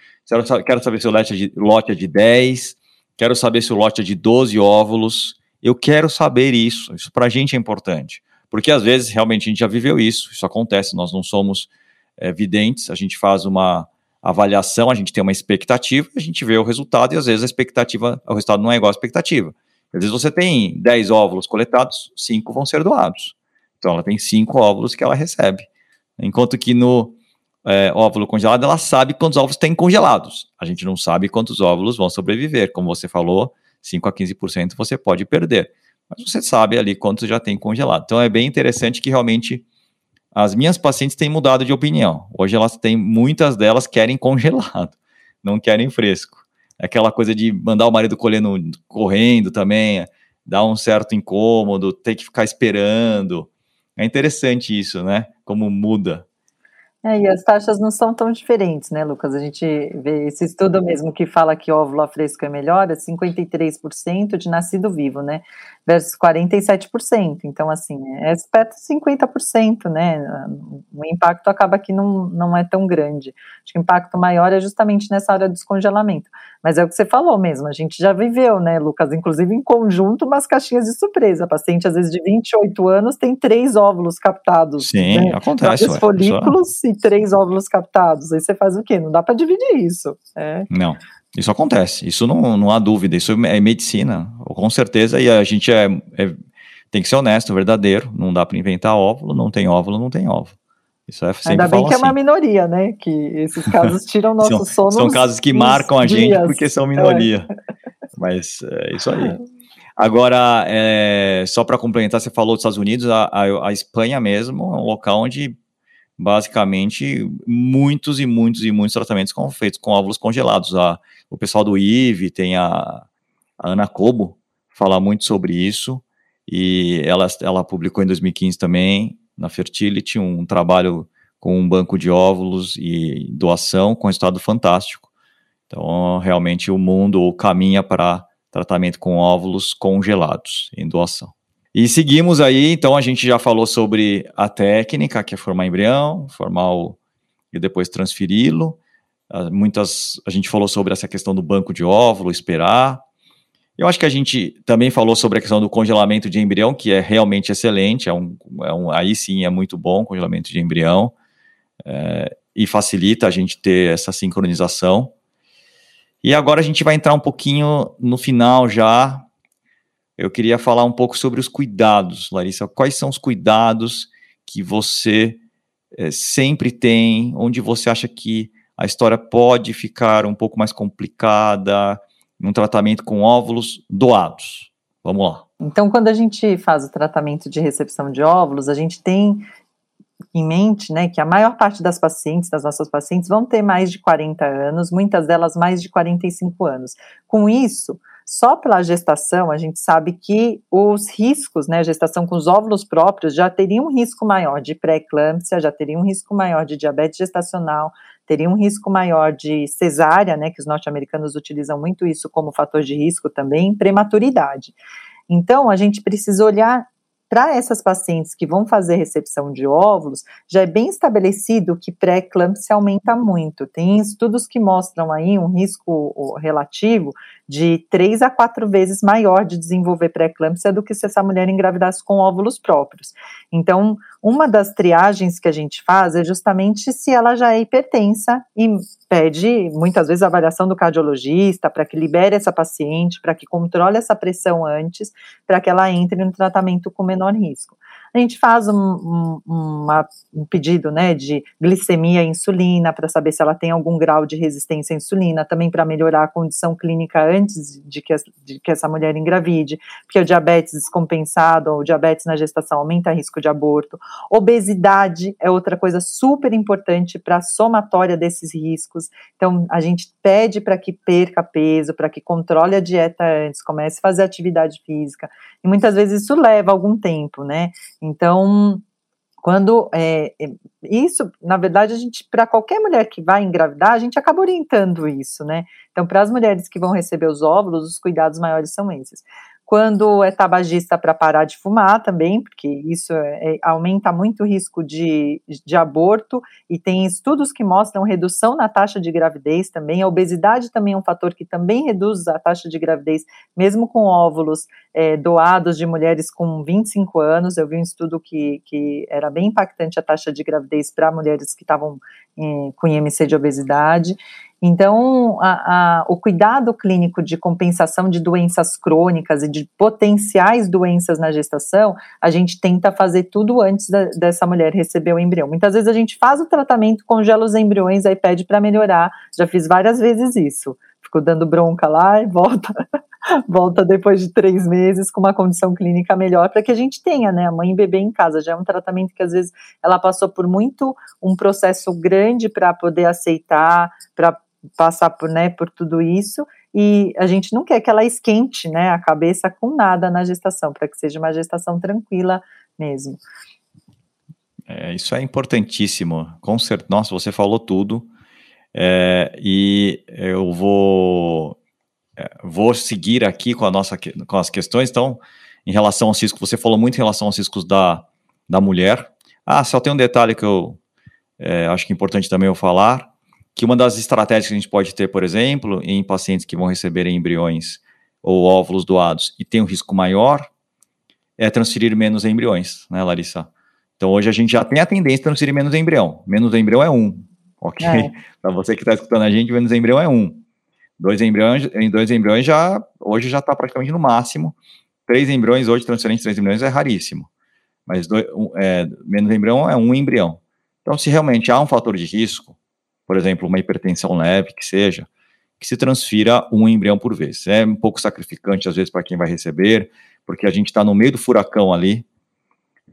quero saber se o lote é de, lote é de 10, quero saber se o lote é de 12 óvulos. Eu quero saber isso. Isso para a gente é importante. Porque às vezes realmente a gente já viveu isso, isso acontece, nós não somos é, videntes, a gente faz uma avaliação, a gente tem uma expectativa, a gente vê o resultado e às vezes a expectativa, o resultado não é igual à expectativa. Às vezes você tem 10 óvulos coletados, 5 vão ser doados. Então ela tem 5 óvulos que ela recebe. Enquanto que no é, óvulo congelado ela sabe quantos óvulos tem congelados. A gente não sabe quantos óvulos vão sobreviver. Como você falou, 5 a 15% você pode perder. Mas você sabe ali quantos já tem congelado. Então é bem interessante que realmente as minhas pacientes têm mudado de opinião. Hoje elas têm, muitas delas querem congelado, não querem fresco aquela coisa de mandar o marido colhendo, correndo também, dá um certo incômodo, ter que ficar esperando. É interessante isso, né? Como muda. É, e as taxas não são tão diferentes, né, Lucas? A gente vê esse estudo mesmo que fala que óvulo fresco é melhor, é 53% de nascido vivo, né? Versus 47%. Então, assim, é perto de 50%, né? O impacto acaba que não, não é tão grande. Acho que o impacto maior é justamente nessa hora do descongelamento. Mas é o que você falou mesmo, a gente já viveu, né, Lucas? Inclusive em conjunto, umas caixinhas de surpresa. A paciente, às vezes, de 28 anos, tem três óvulos captados. Sim, né? acontece. Vários folículos só... e três óvulos captados. Aí você faz o quê? Não dá para dividir isso. É. Não. Isso acontece, isso não, não há dúvida, isso é medicina, com certeza, e a gente é, é tem que ser honesto, verdadeiro, não dá para inventar óvulo, não tem óvulo, não tem óvulo. Isso é sempre Ainda bem que assim. é uma assim. minoria, né? Que esses casos tiram nosso são, sono. São casos que marcam a gente porque são minoria. É. Mas é isso aí. Agora, é, só para complementar, você falou dos Estados Unidos, a, a, a, Espanha mesmo é um local onde basicamente muitos e muitos e muitos tratamentos são feitos com óvulos congelados. A, o pessoal do IVE tem a, a Ana Cobo fala muito sobre isso e ela, ela publicou em 2015 também na Fertility, um trabalho com um banco de óvulos e doação com resultado fantástico. Então, realmente, o mundo caminha para tratamento com óvulos congelados em doação. E seguimos aí, então a gente já falou sobre a técnica, que é formar embrião, formar o, e depois transferi-lo. Uh, muitas, a gente falou sobre essa questão do banco de óvulo, esperar. Eu acho que a gente também falou sobre a questão do congelamento de embrião, que é realmente excelente, é um, é um aí sim é muito bom congelamento de embrião, é, e facilita a gente ter essa sincronização. E agora a gente vai entrar um pouquinho no final já. Eu queria falar um pouco sobre os cuidados, Larissa. Quais são os cuidados que você é, sempre tem, onde você acha que a história pode ficar um pouco mais complicada, num tratamento com óvulos doados? Vamos lá. Então, quando a gente faz o tratamento de recepção de óvulos, a gente tem em mente, né, que a maior parte das pacientes, das nossas pacientes, vão ter mais de 40 anos, muitas delas mais de 45 anos. Com isso, só pela gestação, a gente sabe que os riscos, né, gestação com os óvulos próprios, já teria um risco maior de pré-eclâmpsia, já teria um risco maior de diabetes gestacional, teria um risco maior de cesárea, né, que os norte-americanos utilizam muito isso como fator de risco também, prematuridade. Então, a gente precisa olhar para essas pacientes que vão fazer recepção de óvulos, já é bem estabelecido que pré-eclâmpsia aumenta muito. Tem estudos que mostram aí um risco relativo de três a quatro vezes maior de desenvolver pré-eclâmpsia do que se essa mulher engravidasse com óvulos próprios. Então, uma das triagens que a gente faz é justamente se ela já é hipertensa e pede muitas vezes a avaliação do cardiologista para que libere essa paciente, para que controle essa pressão antes, para que ela entre no tratamento com menor risco a gente faz um, um, uma, um pedido né, de glicemia e insulina para saber se ela tem algum grau de resistência à insulina, também para melhorar a condição clínica antes de que, de que essa mulher engravide, porque o diabetes descompensado ou o diabetes na gestação aumenta o risco de aborto. Obesidade é outra coisa super importante para a somatória desses riscos. Então, a gente pede para que perca peso, para que controle a dieta antes, comece a fazer atividade física. E muitas vezes isso leva algum tempo, né? Então, quando é, é, isso, na verdade, a gente, para qualquer mulher que vai engravidar, a gente acaba orientando isso, né? Então, para as mulheres que vão receber os óvulos, os cuidados maiores são esses quando é tabagista para parar de fumar também, porque isso é, é, aumenta muito o risco de, de aborto, e tem estudos que mostram redução na taxa de gravidez também. A obesidade também é um fator que também reduz a taxa de gravidez, mesmo com óvulos é, doados de mulheres com 25 anos. Eu vi um estudo que, que era bem impactante a taxa de gravidez para mulheres que estavam é, com IMC de obesidade. Então, a, a, o cuidado clínico de compensação de doenças crônicas e de potenciais doenças na gestação, a gente tenta fazer tudo antes da, dessa mulher receber o embrião. Muitas vezes a gente faz o tratamento, congela os embriões, aí pede para melhorar. Já fiz várias vezes isso. Fico dando bronca lá e volta, volta depois de três meses com uma condição clínica melhor para que a gente tenha, né, a mãe e bebê em casa. Já é um tratamento que às vezes ela passou por muito um processo grande para poder aceitar, para passar por, né, por tudo isso e a gente não quer que ela esquente, né, a cabeça com nada na gestação, para que seja uma gestação tranquila mesmo. É, isso é importantíssimo, com certeza. Nossa, você falou tudo. É, e eu vou é, vou seguir aqui com a nossa com as questões. Então, em relação aos riscos, você falou muito em relação aos riscos da, da mulher. Ah, só tem um detalhe que eu é, acho que é importante também eu falar que uma das estratégias que a gente pode ter, por exemplo, em pacientes que vão receber embriões ou óvulos doados e tem um risco maior, é transferir menos embriões, né, Larissa? Então hoje a gente já tem a tendência a transferir menos embrião. Menos embrião é um, ok? É. Para você que está escutando a gente, menos embrião é um. Dois embriões, em dois embriões já hoje já está praticamente no máximo. Três embriões hoje transferência de três embriões é raríssimo, mas dois, um, é, menos embrião é um embrião. Então se realmente há um fator de risco por exemplo, uma hipertensão leve, que seja, que se transfira um embrião por vez. É um pouco sacrificante, às vezes, para quem vai receber, porque a gente está no meio do furacão ali.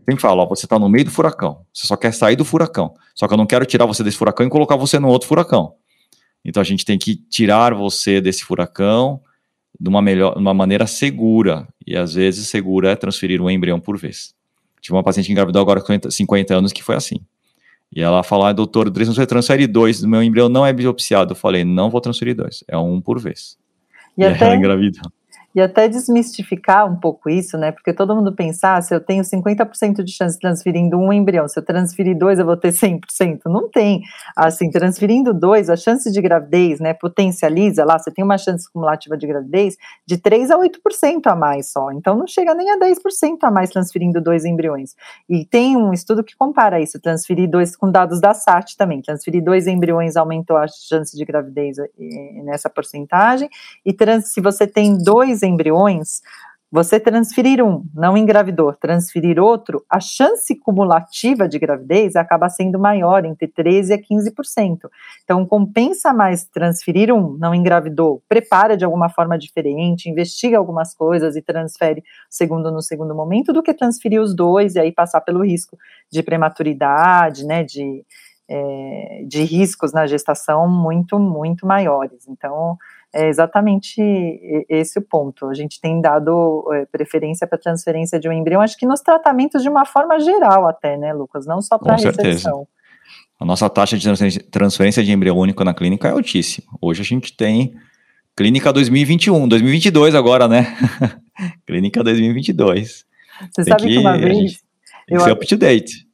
Sempre falo, ó, você está no meio do furacão, você só quer sair do furacão, só que eu não quero tirar você desse furacão e colocar você no outro furacão. Então a gente tem que tirar você desse furacão de uma, melhor, uma maneira segura, e às vezes segura é transferir um embrião por vez. Tive uma paciente que engravidou agora com 50 anos que foi assim. E ela falou, ah, doutor, você transfere dois, meu embrião não é biopsiado. Eu falei, não vou transferir dois, é um por vez. E, e até... ela engravidou. E até desmistificar um pouco isso, né? Porque todo mundo pensa, ah, se eu tenho 50% de chance transferindo um embrião, se eu transferir dois, eu vou ter 100%. Não tem. Assim, transferindo dois, a chance de gravidez, né, potencializa lá, você tem uma chance cumulativa de gravidez de 3 a 8% a mais só. Então não chega nem a 10% a mais transferindo dois embriões. E tem um estudo que compara isso, transferir dois com dados da SAT também. Transferir dois embriões aumentou a chance de gravidez eh, nessa porcentagem. E trans, se você tem dois embriões, você transferir um, não engravidou, transferir outro, a chance cumulativa de gravidez acaba sendo maior, entre 13% a 15%. Então, compensa mais transferir um, não engravidou, prepara de alguma forma diferente, investiga algumas coisas e transfere segundo no segundo momento, do que transferir os dois e aí passar pelo risco de prematuridade, né, de, é, de riscos na gestação muito, muito maiores. Então, é exatamente esse o ponto. A gente tem dado é, preferência para transferência de um embrião, acho que nos tratamentos de uma forma geral até, né, Lucas? Não só para a recepção. A nossa taxa de transferência de embrião único na clínica é altíssima. Hoje a gente tem clínica 2021, 2022 agora, né? clínica 2022. Você tem sabe que, que uma vez... Gente, tem que ser up to date.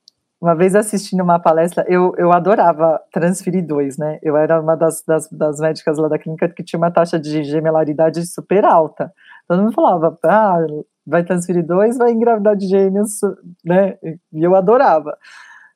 Uma vez assistindo uma palestra, eu, eu adorava transferir dois, né? Eu era uma das, das, das médicas lá da clínica que tinha uma taxa de gemelaridade super alta. Todo mundo falava, ah, vai transferir dois, vai engravidar de gêmeos, né? E eu adorava.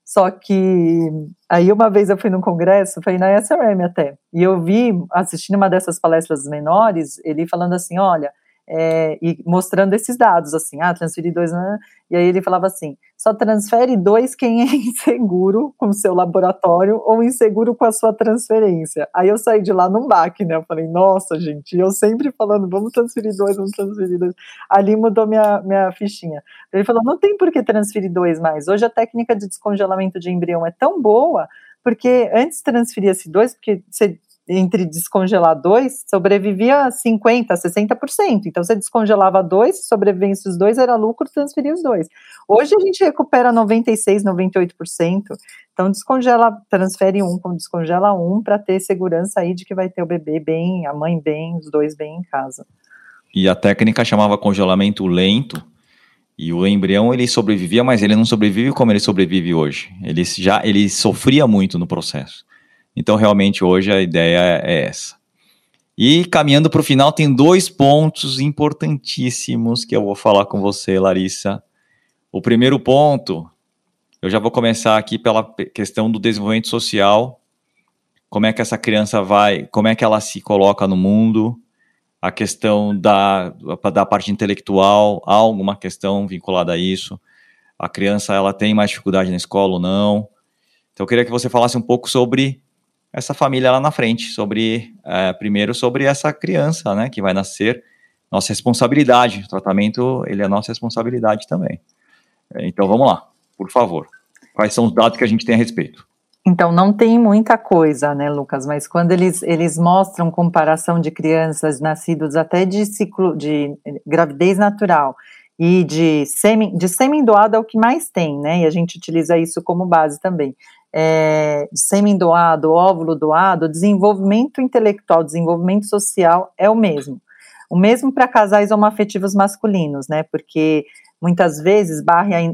Só que aí uma vez eu fui num congresso, foi na SRM até, e eu vi, assistindo uma dessas palestras menores, ele falando assim, olha, é, e mostrando esses dados, assim, ah, transferi dois, né? e aí ele falava assim, só transfere dois quem é inseguro com o seu laboratório ou inseguro com a sua transferência. Aí eu saí de lá num baque, né, eu falei, nossa, gente, eu sempre falando, vamos transferir dois, vamos transferir dois, ali mudou minha, minha fichinha. Ele falou, não tem por que transferir dois mais, hoje a técnica de descongelamento de embrião é tão boa, porque antes transferia-se dois, porque você entre descongelar dois, sobrevivia 50%, 60%. Então, você descongelava dois, sobrevivência os dois, era lucro, transferia os dois. Hoje a gente recupera 96%, 98%. Então, descongela, transfere um, descongela um, para ter segurança aí de que vai ter o bebê bem, a mãe bem, os dois bem em casa. E a técnica chamava congelamento lento, e o embrião ele sobrevivia, mas ele não sobrevive como ele sobrevive hoje. Ele já ele sofria muito no processo. Então, realmente, hoje a ideia é essa. E caminhando para o final, tem dois pontos importantíssimos que eu vou falar com você, Larissa. O primeiro ponto, eu já vou começar aqui pela questão do desenvolvimento social. Como é que essa criança vai, como é que ela se coloca no mundo, a questão da, da parte intelectual, há alguma questão vinculada a isso? A criança ela tem mais dificuldade na escola ou não? Então eu queria que você falasse um pouco sobre essa família lá na frente, sobre é, primeiro sobre essa criança, né, que vai nascer, nossa responsabilidade, o tratamento ele é nossa responsabilidade também. Então vamos lá, por favor, quais são os dados que a gente tem a respeito? Então não tem muita coisa, né, Lucas? Mas quando eles, eles mostram comparação de crianças nascidas até de ciclo de gravidez natural e de sêmen, de sêmen doado é o que mais tem, né? E a gente utiliza isso como base também é, sêmen doado, óvulo doado, desenvolvimento intelectual, desenvolvimento social é o mesmo. O mesmo para casais homoafetivos masculinos, né? Porque muitas vezes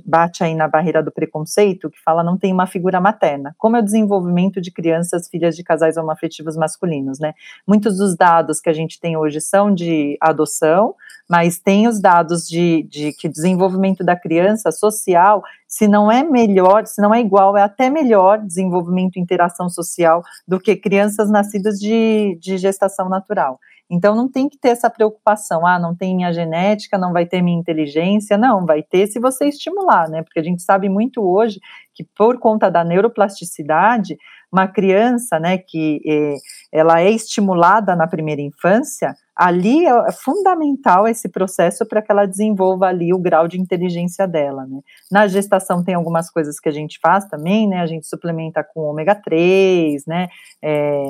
bate aí na barreira do preconceito que fala não tem uma figura materna. Como é o desenvolvimento de crianças filhas de casais homoafetivos masculinos, né? Muitos dos dados que a gente tem hoje são de adoção, mas tem os dados de, de que desenvolvimento da criança social, se não é melhor, se não é igual, é até melhor desenvolvimento e interação social do que crianças nascidas de, de gestação natural. Então não tem que ter essa preocupação, ah, não tem minha genética, não vai ter minha inteligência, não, vai ter se você estimular, né? Porque a gente sabe muito hoje que por conta da neuroplasticidade, uma criança, né, que eh, ela é estimulada na primeira infância, ali é, é fundamental esse processo para que ela desenvolva ali o grau de inteligência dela, né. Na gestação tem algumas coisas que a gente faz também, né, a gente suplementa com ômega 3, né, é,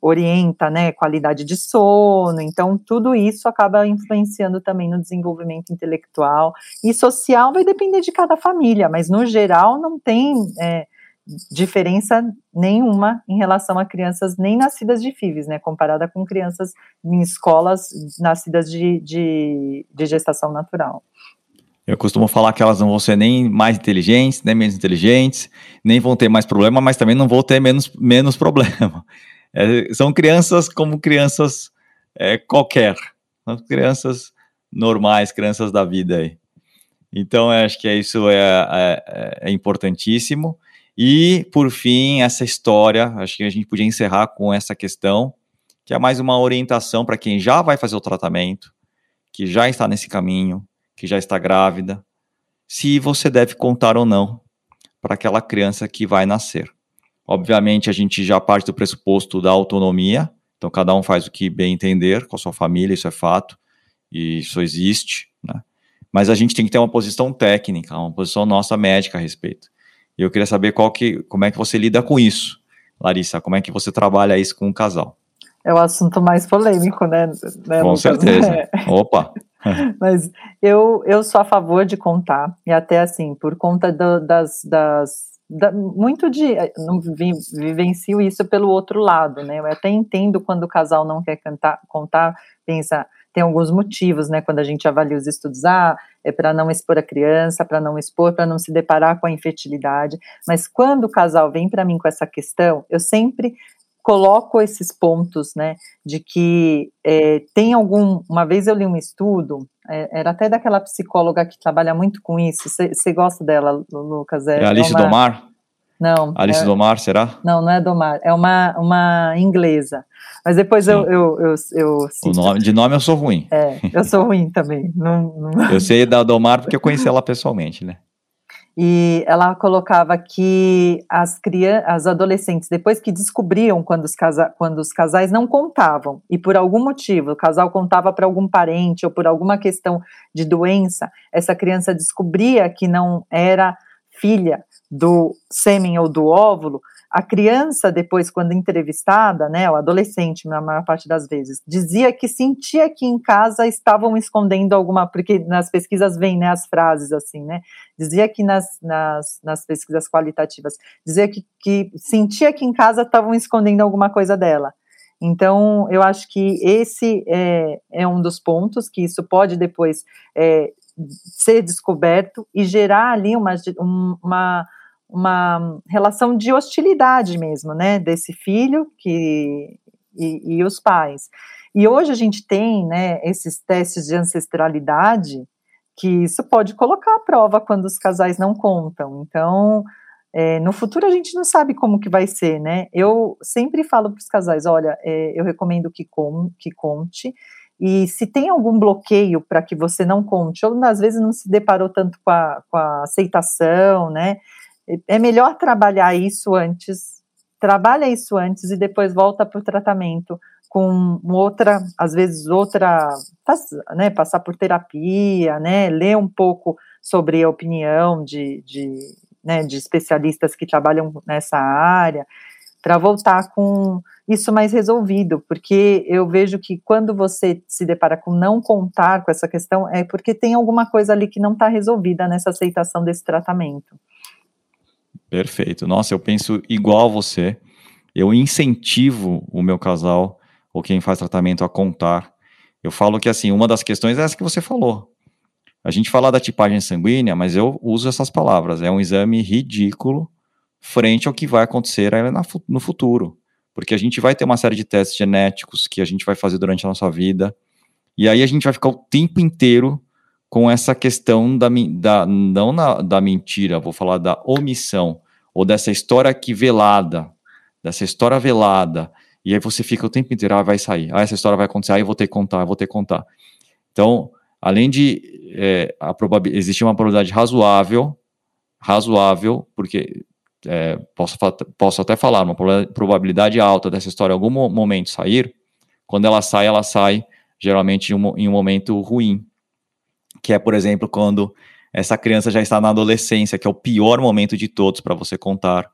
orienta, né, qualidade de sono, então tudo isso acaba influenciando também no desenvolvimento intelectual e social. Vai depender de cada família, mas no geral não tem... É, diferença nenhuma em relação a crianças nem nascidas de FIVs, né, comparada com crianças em escolas nascidas de, de, de gestação natural. Eu costumo falar que elas não vão ser nem mais inteligentes, nem menos inteligentes, nem vão ter mais problema, mas também não vão ter menos, menos problema. É, são crianças como crianças é, qualquer, são crianças normais, crianças da vida aí. Então, acho que isso é, é, é, importantíssimo. E, por fim, essa história, acho que a gente podia encerrar com essa questão, que é mais uma orientação para quem já vai fazer o tratamento, que já está nesse caminho, que já está grávida, se você deve contar ou não para aquela criança que vai nascer. Obviamente, a gente já parte do pressuposto da autonomia, então cada um faz o que bem entender com a sua família, isso é fato, e isso existe, né? Mas a gente tem que ter uma posição técnica, uma posição nossa médica a respeito. E eu queria saber qual que, como é que você lida com isso, Larissa, como é que você trabalha isso com o casal? É o assunto mais polêmico, né? né com certeza. É. Opa! Mas eu, eu sou a favor de contar, e até assim, por conta do, das, das da, muito de. Não vi, vivencio isso pelo outro lado, né? Eu até entendo quando o casal não quer cantar, contar, pensa, tem alguns motivos, né? Quando a gente avalia os estudos, ah, é para não expor a criança, para não expor, para não se deparar com a infertilidade. Mas quando o casal vem para mim com essa questão, eu sempre coloco esses pontos, né, de que é, tem algum. Uma vez eu li um estudo, é, era até daquela psicóloga que trabalha muito com isso. Você gosta dela, Lucas? É, é Alice uma, Domar? Não. Alice é, Domar, será? Não, não é Domar. É uma, uma inglesa. Mas depois eu, eu, eu, eu o nome, De nome eu sou ruim. É, eu sou ruim também. Não, não... Eu sei da Domar porque eu conheci ela pessoalmente, né? e ela colocava que as crianças, as adolescentes, depois que descobriam quando os, casa, quando os casais não contavam, e por algum motivo o casal contava para algum parente ou por alguma questão de doença, essa criança descobria que não era filha do sêmen ou do óvulo, a criança, depois, quando entrevistada, né, o adolescente, na maior parte das vezes, dizia que sentia que em casa estavam escondendo alguma, porque nas pesquisas vem, né, as frases assim, né, dizia que nas, nas, nas pesquisas qualitativas, dizia que, que sentia que em casa estavam escondendo alguma coisa dela. Então, eu acho que esse é, é um dos pontos, que isso pode depois é, ser descoberto e gerar ali uma, uma uma relação de hostilidade mesmo, né, desse filho que, e, e os pais. E hoje a gente tem, né, esses testes de ancestralidade que isso pode colocar à prova quando os casais não contam. Então, é, no futuro a gente não sabe como que vai ser, né? Eu sempre falo para os casais, olha, é, eu recomendo que, com, que conte, e se tem algum bloqueio para que você não conte, ou às vezes não se deparou tanto com a, com a aceitação, né? é melhor trabalhar isso antes, trabalha isso antes e depois volta para o tratamento com outra, às vezes outra, né, passar por terapia, né, ler um pouco sobre a opinião de, de, né, de especialistas que trabalham nessa área, para voltar com isso mais resolvido, porque eu vejo que quando você se depara com não contar com essa questão, é porque tem alguma coisa ali que não está resolvida nessa aceitação desse tratamento. Perfeito. Nossa, eu penso igual você. Eu incentivo o meu casal ou quem faz tratamento a contar. Eu falo que assim, uma das questões é essa que você falou. A gente fala da tipagem sanguínea, mas eu uso essas palavras. É um exame ridículo frente ao que vai acontecer no futuro. Porque a gente vai ter uma série de testes genéticos que a gente vai fazer durante a nossa vida. E aí a gente vai ficar o tempo inteiro com essa questão da, da não na, da mentira, vou falar da omissão, ou dessa história que velada, dessa história velada, e aí você fica o tempo inteiro, ah, vai sair, ah, essa história vai acontecer, ah, eu vou ter que contar, eu vou ter que contar. Então, além de é, a existir uma probabilidade razoável, razoável, porque é, posso, posso até falar, uma probabilidade alta dessa história em algum momento sair, quando ela sai, ela sai geralmente em um, em um momento ruim, que é, por exemplo, quando essa criança já está na adolescência, que é o pior momento de todos para você contar,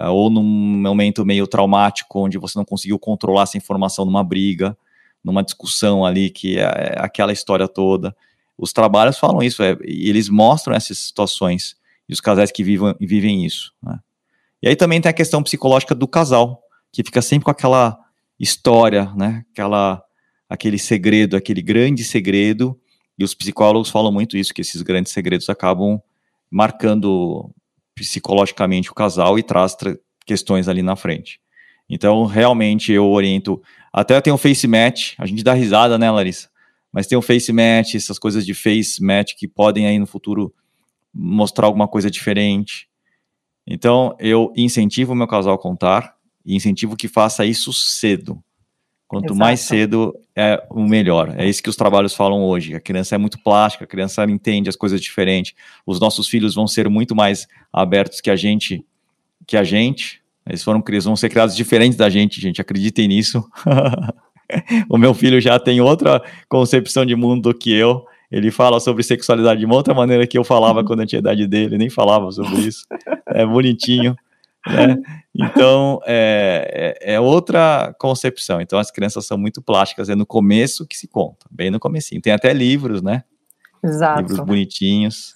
uh, ou num momento meio traumático, onde você não conseguiu controlar essa informação numa briga, numa discussão ali, que é, é aquela história toda. Os trabalhos falam isso, é, eles mostram essas situações, e os casais que vivem, vivem isso. Né? E aí também tem a questão psicológica do casal, que fica sempre com aquela história, né? Aquela, aquele segredo, aquele grande segredo. E os psicólogos falam muito isso, que esses grandes segredos acabam marcando psicologicamente o casal e traz questões ali na frente. Então, realmente, eu oriento. Até tem um face match, a gente dá risada, né, Larissa? Mas tem um face match, essas coisas de face match que podem aí no futuro mostrar alguma coisa diferente. Então, eu incentivo o meu casal a contar e incentivo que faça isso cedo. Quanto Exato. mais cedo é o melhor. É isso que os trabalhos falam hoje. A criança é muito plástica, a criança entende as coisas diferentes. Os nossos filhos vão ser muito mais abertos que a gente, que a gente. Eles foram eles vão ser criados diferentes da gente, gente. Acreditem nisso. o meu filho já tem outra concepção de mundo do que eu. Ele fala sobre sexualidade de uma outra maneira que eu falava quando eu tinha a idade dele, nem falava sobre isso. É bonitinho. Né? Então, é, é, é, outra concepção. Então, as crianças são muito plásticas, é no começo que se conta, bem no comecinho. Tem até livros, né? Exato. Livros bonitinhos.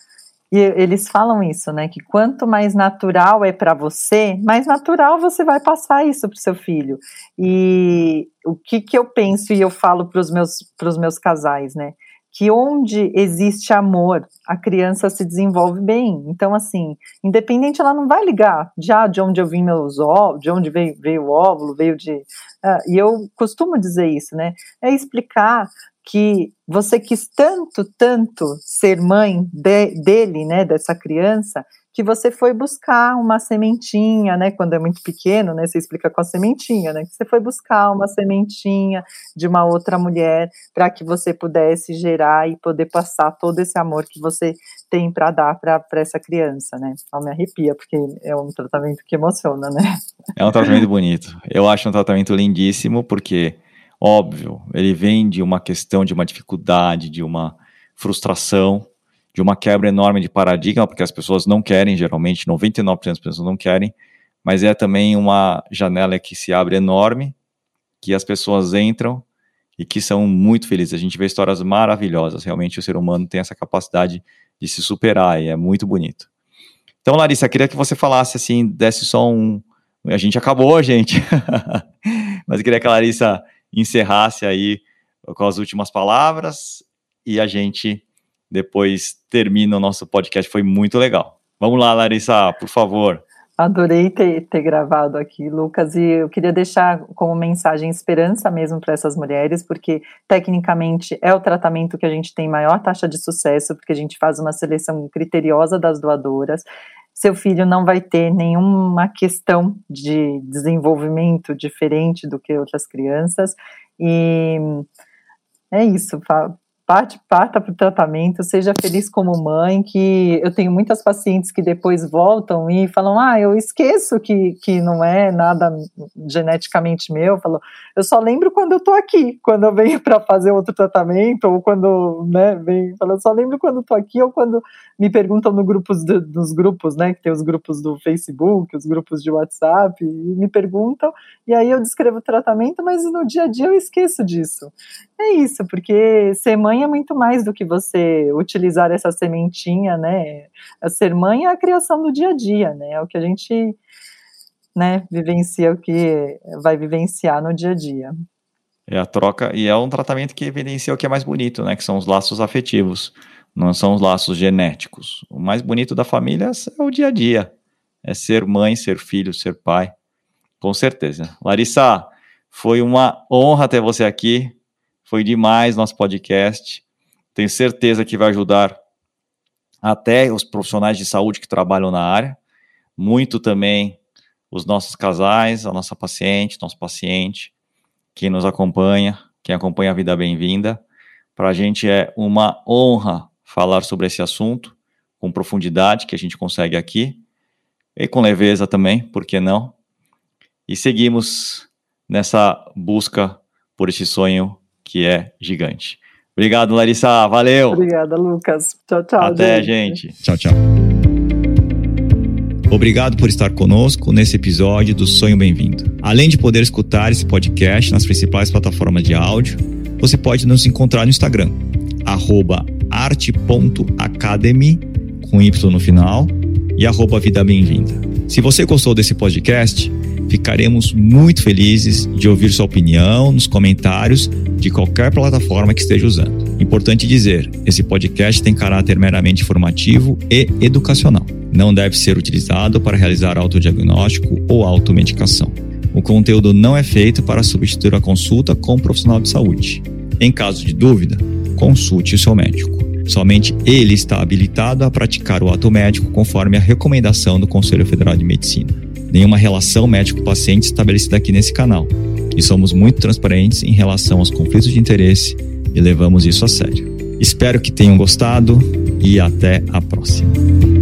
E eles falam isso, né? Que quanto mais natural é para você, mais natural você vai passar isso para seu filho. E o que, que eu penso e eu falo para os meus, meus casais, né? Que onde existe amor, a criança se desenvolve bem. Então, assim, independente, ela não vai ligar já de onde eu vim meus óvulos, de onde veio, veio o óvulo, veio de. Uh, e eu costumo dizer isso, né? É explicar que você quis tanto, tanto ser mãe de, dele, né, dessa criança, que você foi buscar uma sementinha, né, quando é muito pequeno, né, você explica com a sementinha, né, que você foi buscar uma sementinha de uma outra mulher para que você pudesse gerar e poder passar todo esse amor que você tem para dar para essa criança, né. Ela me arrepia, porque é um tratamento que emociona, né. É um tratamento bonito. Eu acho um tratamento lindíssimo, porque, óbvio, ele vem de uma questão, de uma dificuldade, de uma frustração, de uma quebra enorme de paradigma, porque as pessoas não querem, geralmente 99% das pessoas não querem, mas é também uma janela que se abre enorme, que as pessoas entram e que são muito felizes. A gente vê histórias maravilhosas, realmente o ser humano tem essa capacidade de se superar e é muito bonito. Então, Larissa, queria que você falasse assim, desse só um. A gente acabou, gente. Mas queria que a Larissa encerrasse aí com as últimas palavras e a gente depois termina o nosso podcast. Foi muito legal. Vamos lá, Larissa, por favor. Adorei ter, ter gravado aqui, Lucas, e eu queria deixar como mensagem esperança mesmo para essas mulheres, porque tecnicamente é o tratamento que a gente tem maior taxa de sucesso, porque a gente faz uma seleção criteriosa das doadoras. Seu filho não vai ter nenhuma questão de desenvolvimento diferente do que outras crianças, e é isso, parte, parta para o tratamento, seja feliz como mãe, que eu tenho muitas pacientes que depois voltam e falam, ah, eu esqueço que, que não é nada geneticamente meu, falo, eu só lembro quando eu estou aqui, quando eu venho para fazer outro tratamento, ou quando, né, vem, eu só lembro quando estou aqui, ou quando me perguntam no grupos do, nos grupos, né, que tem os grupos do Facebook, os grupos de WhatsApp, e me perguntam, e aí eu descrevo o tratamento, mas no dia a dia eu esqueço disso. É isso, porque ser mãe é muito mais do que você utilizar essa sementinha, né? A ser mãe é a criação do dia a dia, né? É o que a gente, né, vivencia, o que vai vivenciar no dia a dia. É a troca, e é um tratamento que evidencia o que é mais bonito, né? Que são os laços afetivos, não são os laços genéticos. O mais bonito da família é o dia a dia. É ser mãe, ser filho, ser pai. Com certeza. Larissa, foi uma honra ter você aqui. Foi demais nosso podcast. Tenho certeza que vai ajudar até os profissionais de saúde que trabalham na área, muito também os nossos casais, a nossa paciente, nosso paciente, quem nos acompanha, quem acompanha a Vida Bem-vinda. Para a gente é uma honra falar sobre esse assunto com profundidade que a gente consegue aqui e com leveza também, por que não? E seguimos nessa busca por esse sonho que é gigante. Obrigado, Larissa. Valeu. Obrigada, Lucas. Tchau, tchau. Até, gente. gente. Tchau, tchau. Obrigado por estar conosco nesse episódio do Sonho Bem-vindo. Além de poder escutar esse podcast nas principais plataformas de áudio, você pode nos encontrar no Instagram, arte.academy, com Y no final, e arroba Vida Bem-vinda. Se você gostou desse podcast, ficaremos muito felizes de ouvir sua opinião nos comentários de qualquer plataforma que esteja usando. Importante dizer, esse podcast tem caráter meramente informativo e educacional. Não deve ser utilizado para realizar autodiagnóstico ou automedicação. O conteúdo não é feito para substituir a consulta com um profissional de saúde. Em caso de dúvida, consulte o seu médico. Somente ele está habilitado a praticar o ato médico conforme a recomendação do Conselho Federal de Medicina. Nenhuma relação médico-paciente estabelecida aqui nesse canal. E somos muito transparentes em relação aos conflitos de interesse e levamos isso a sério. Espero que tenham gostado e até a próxima.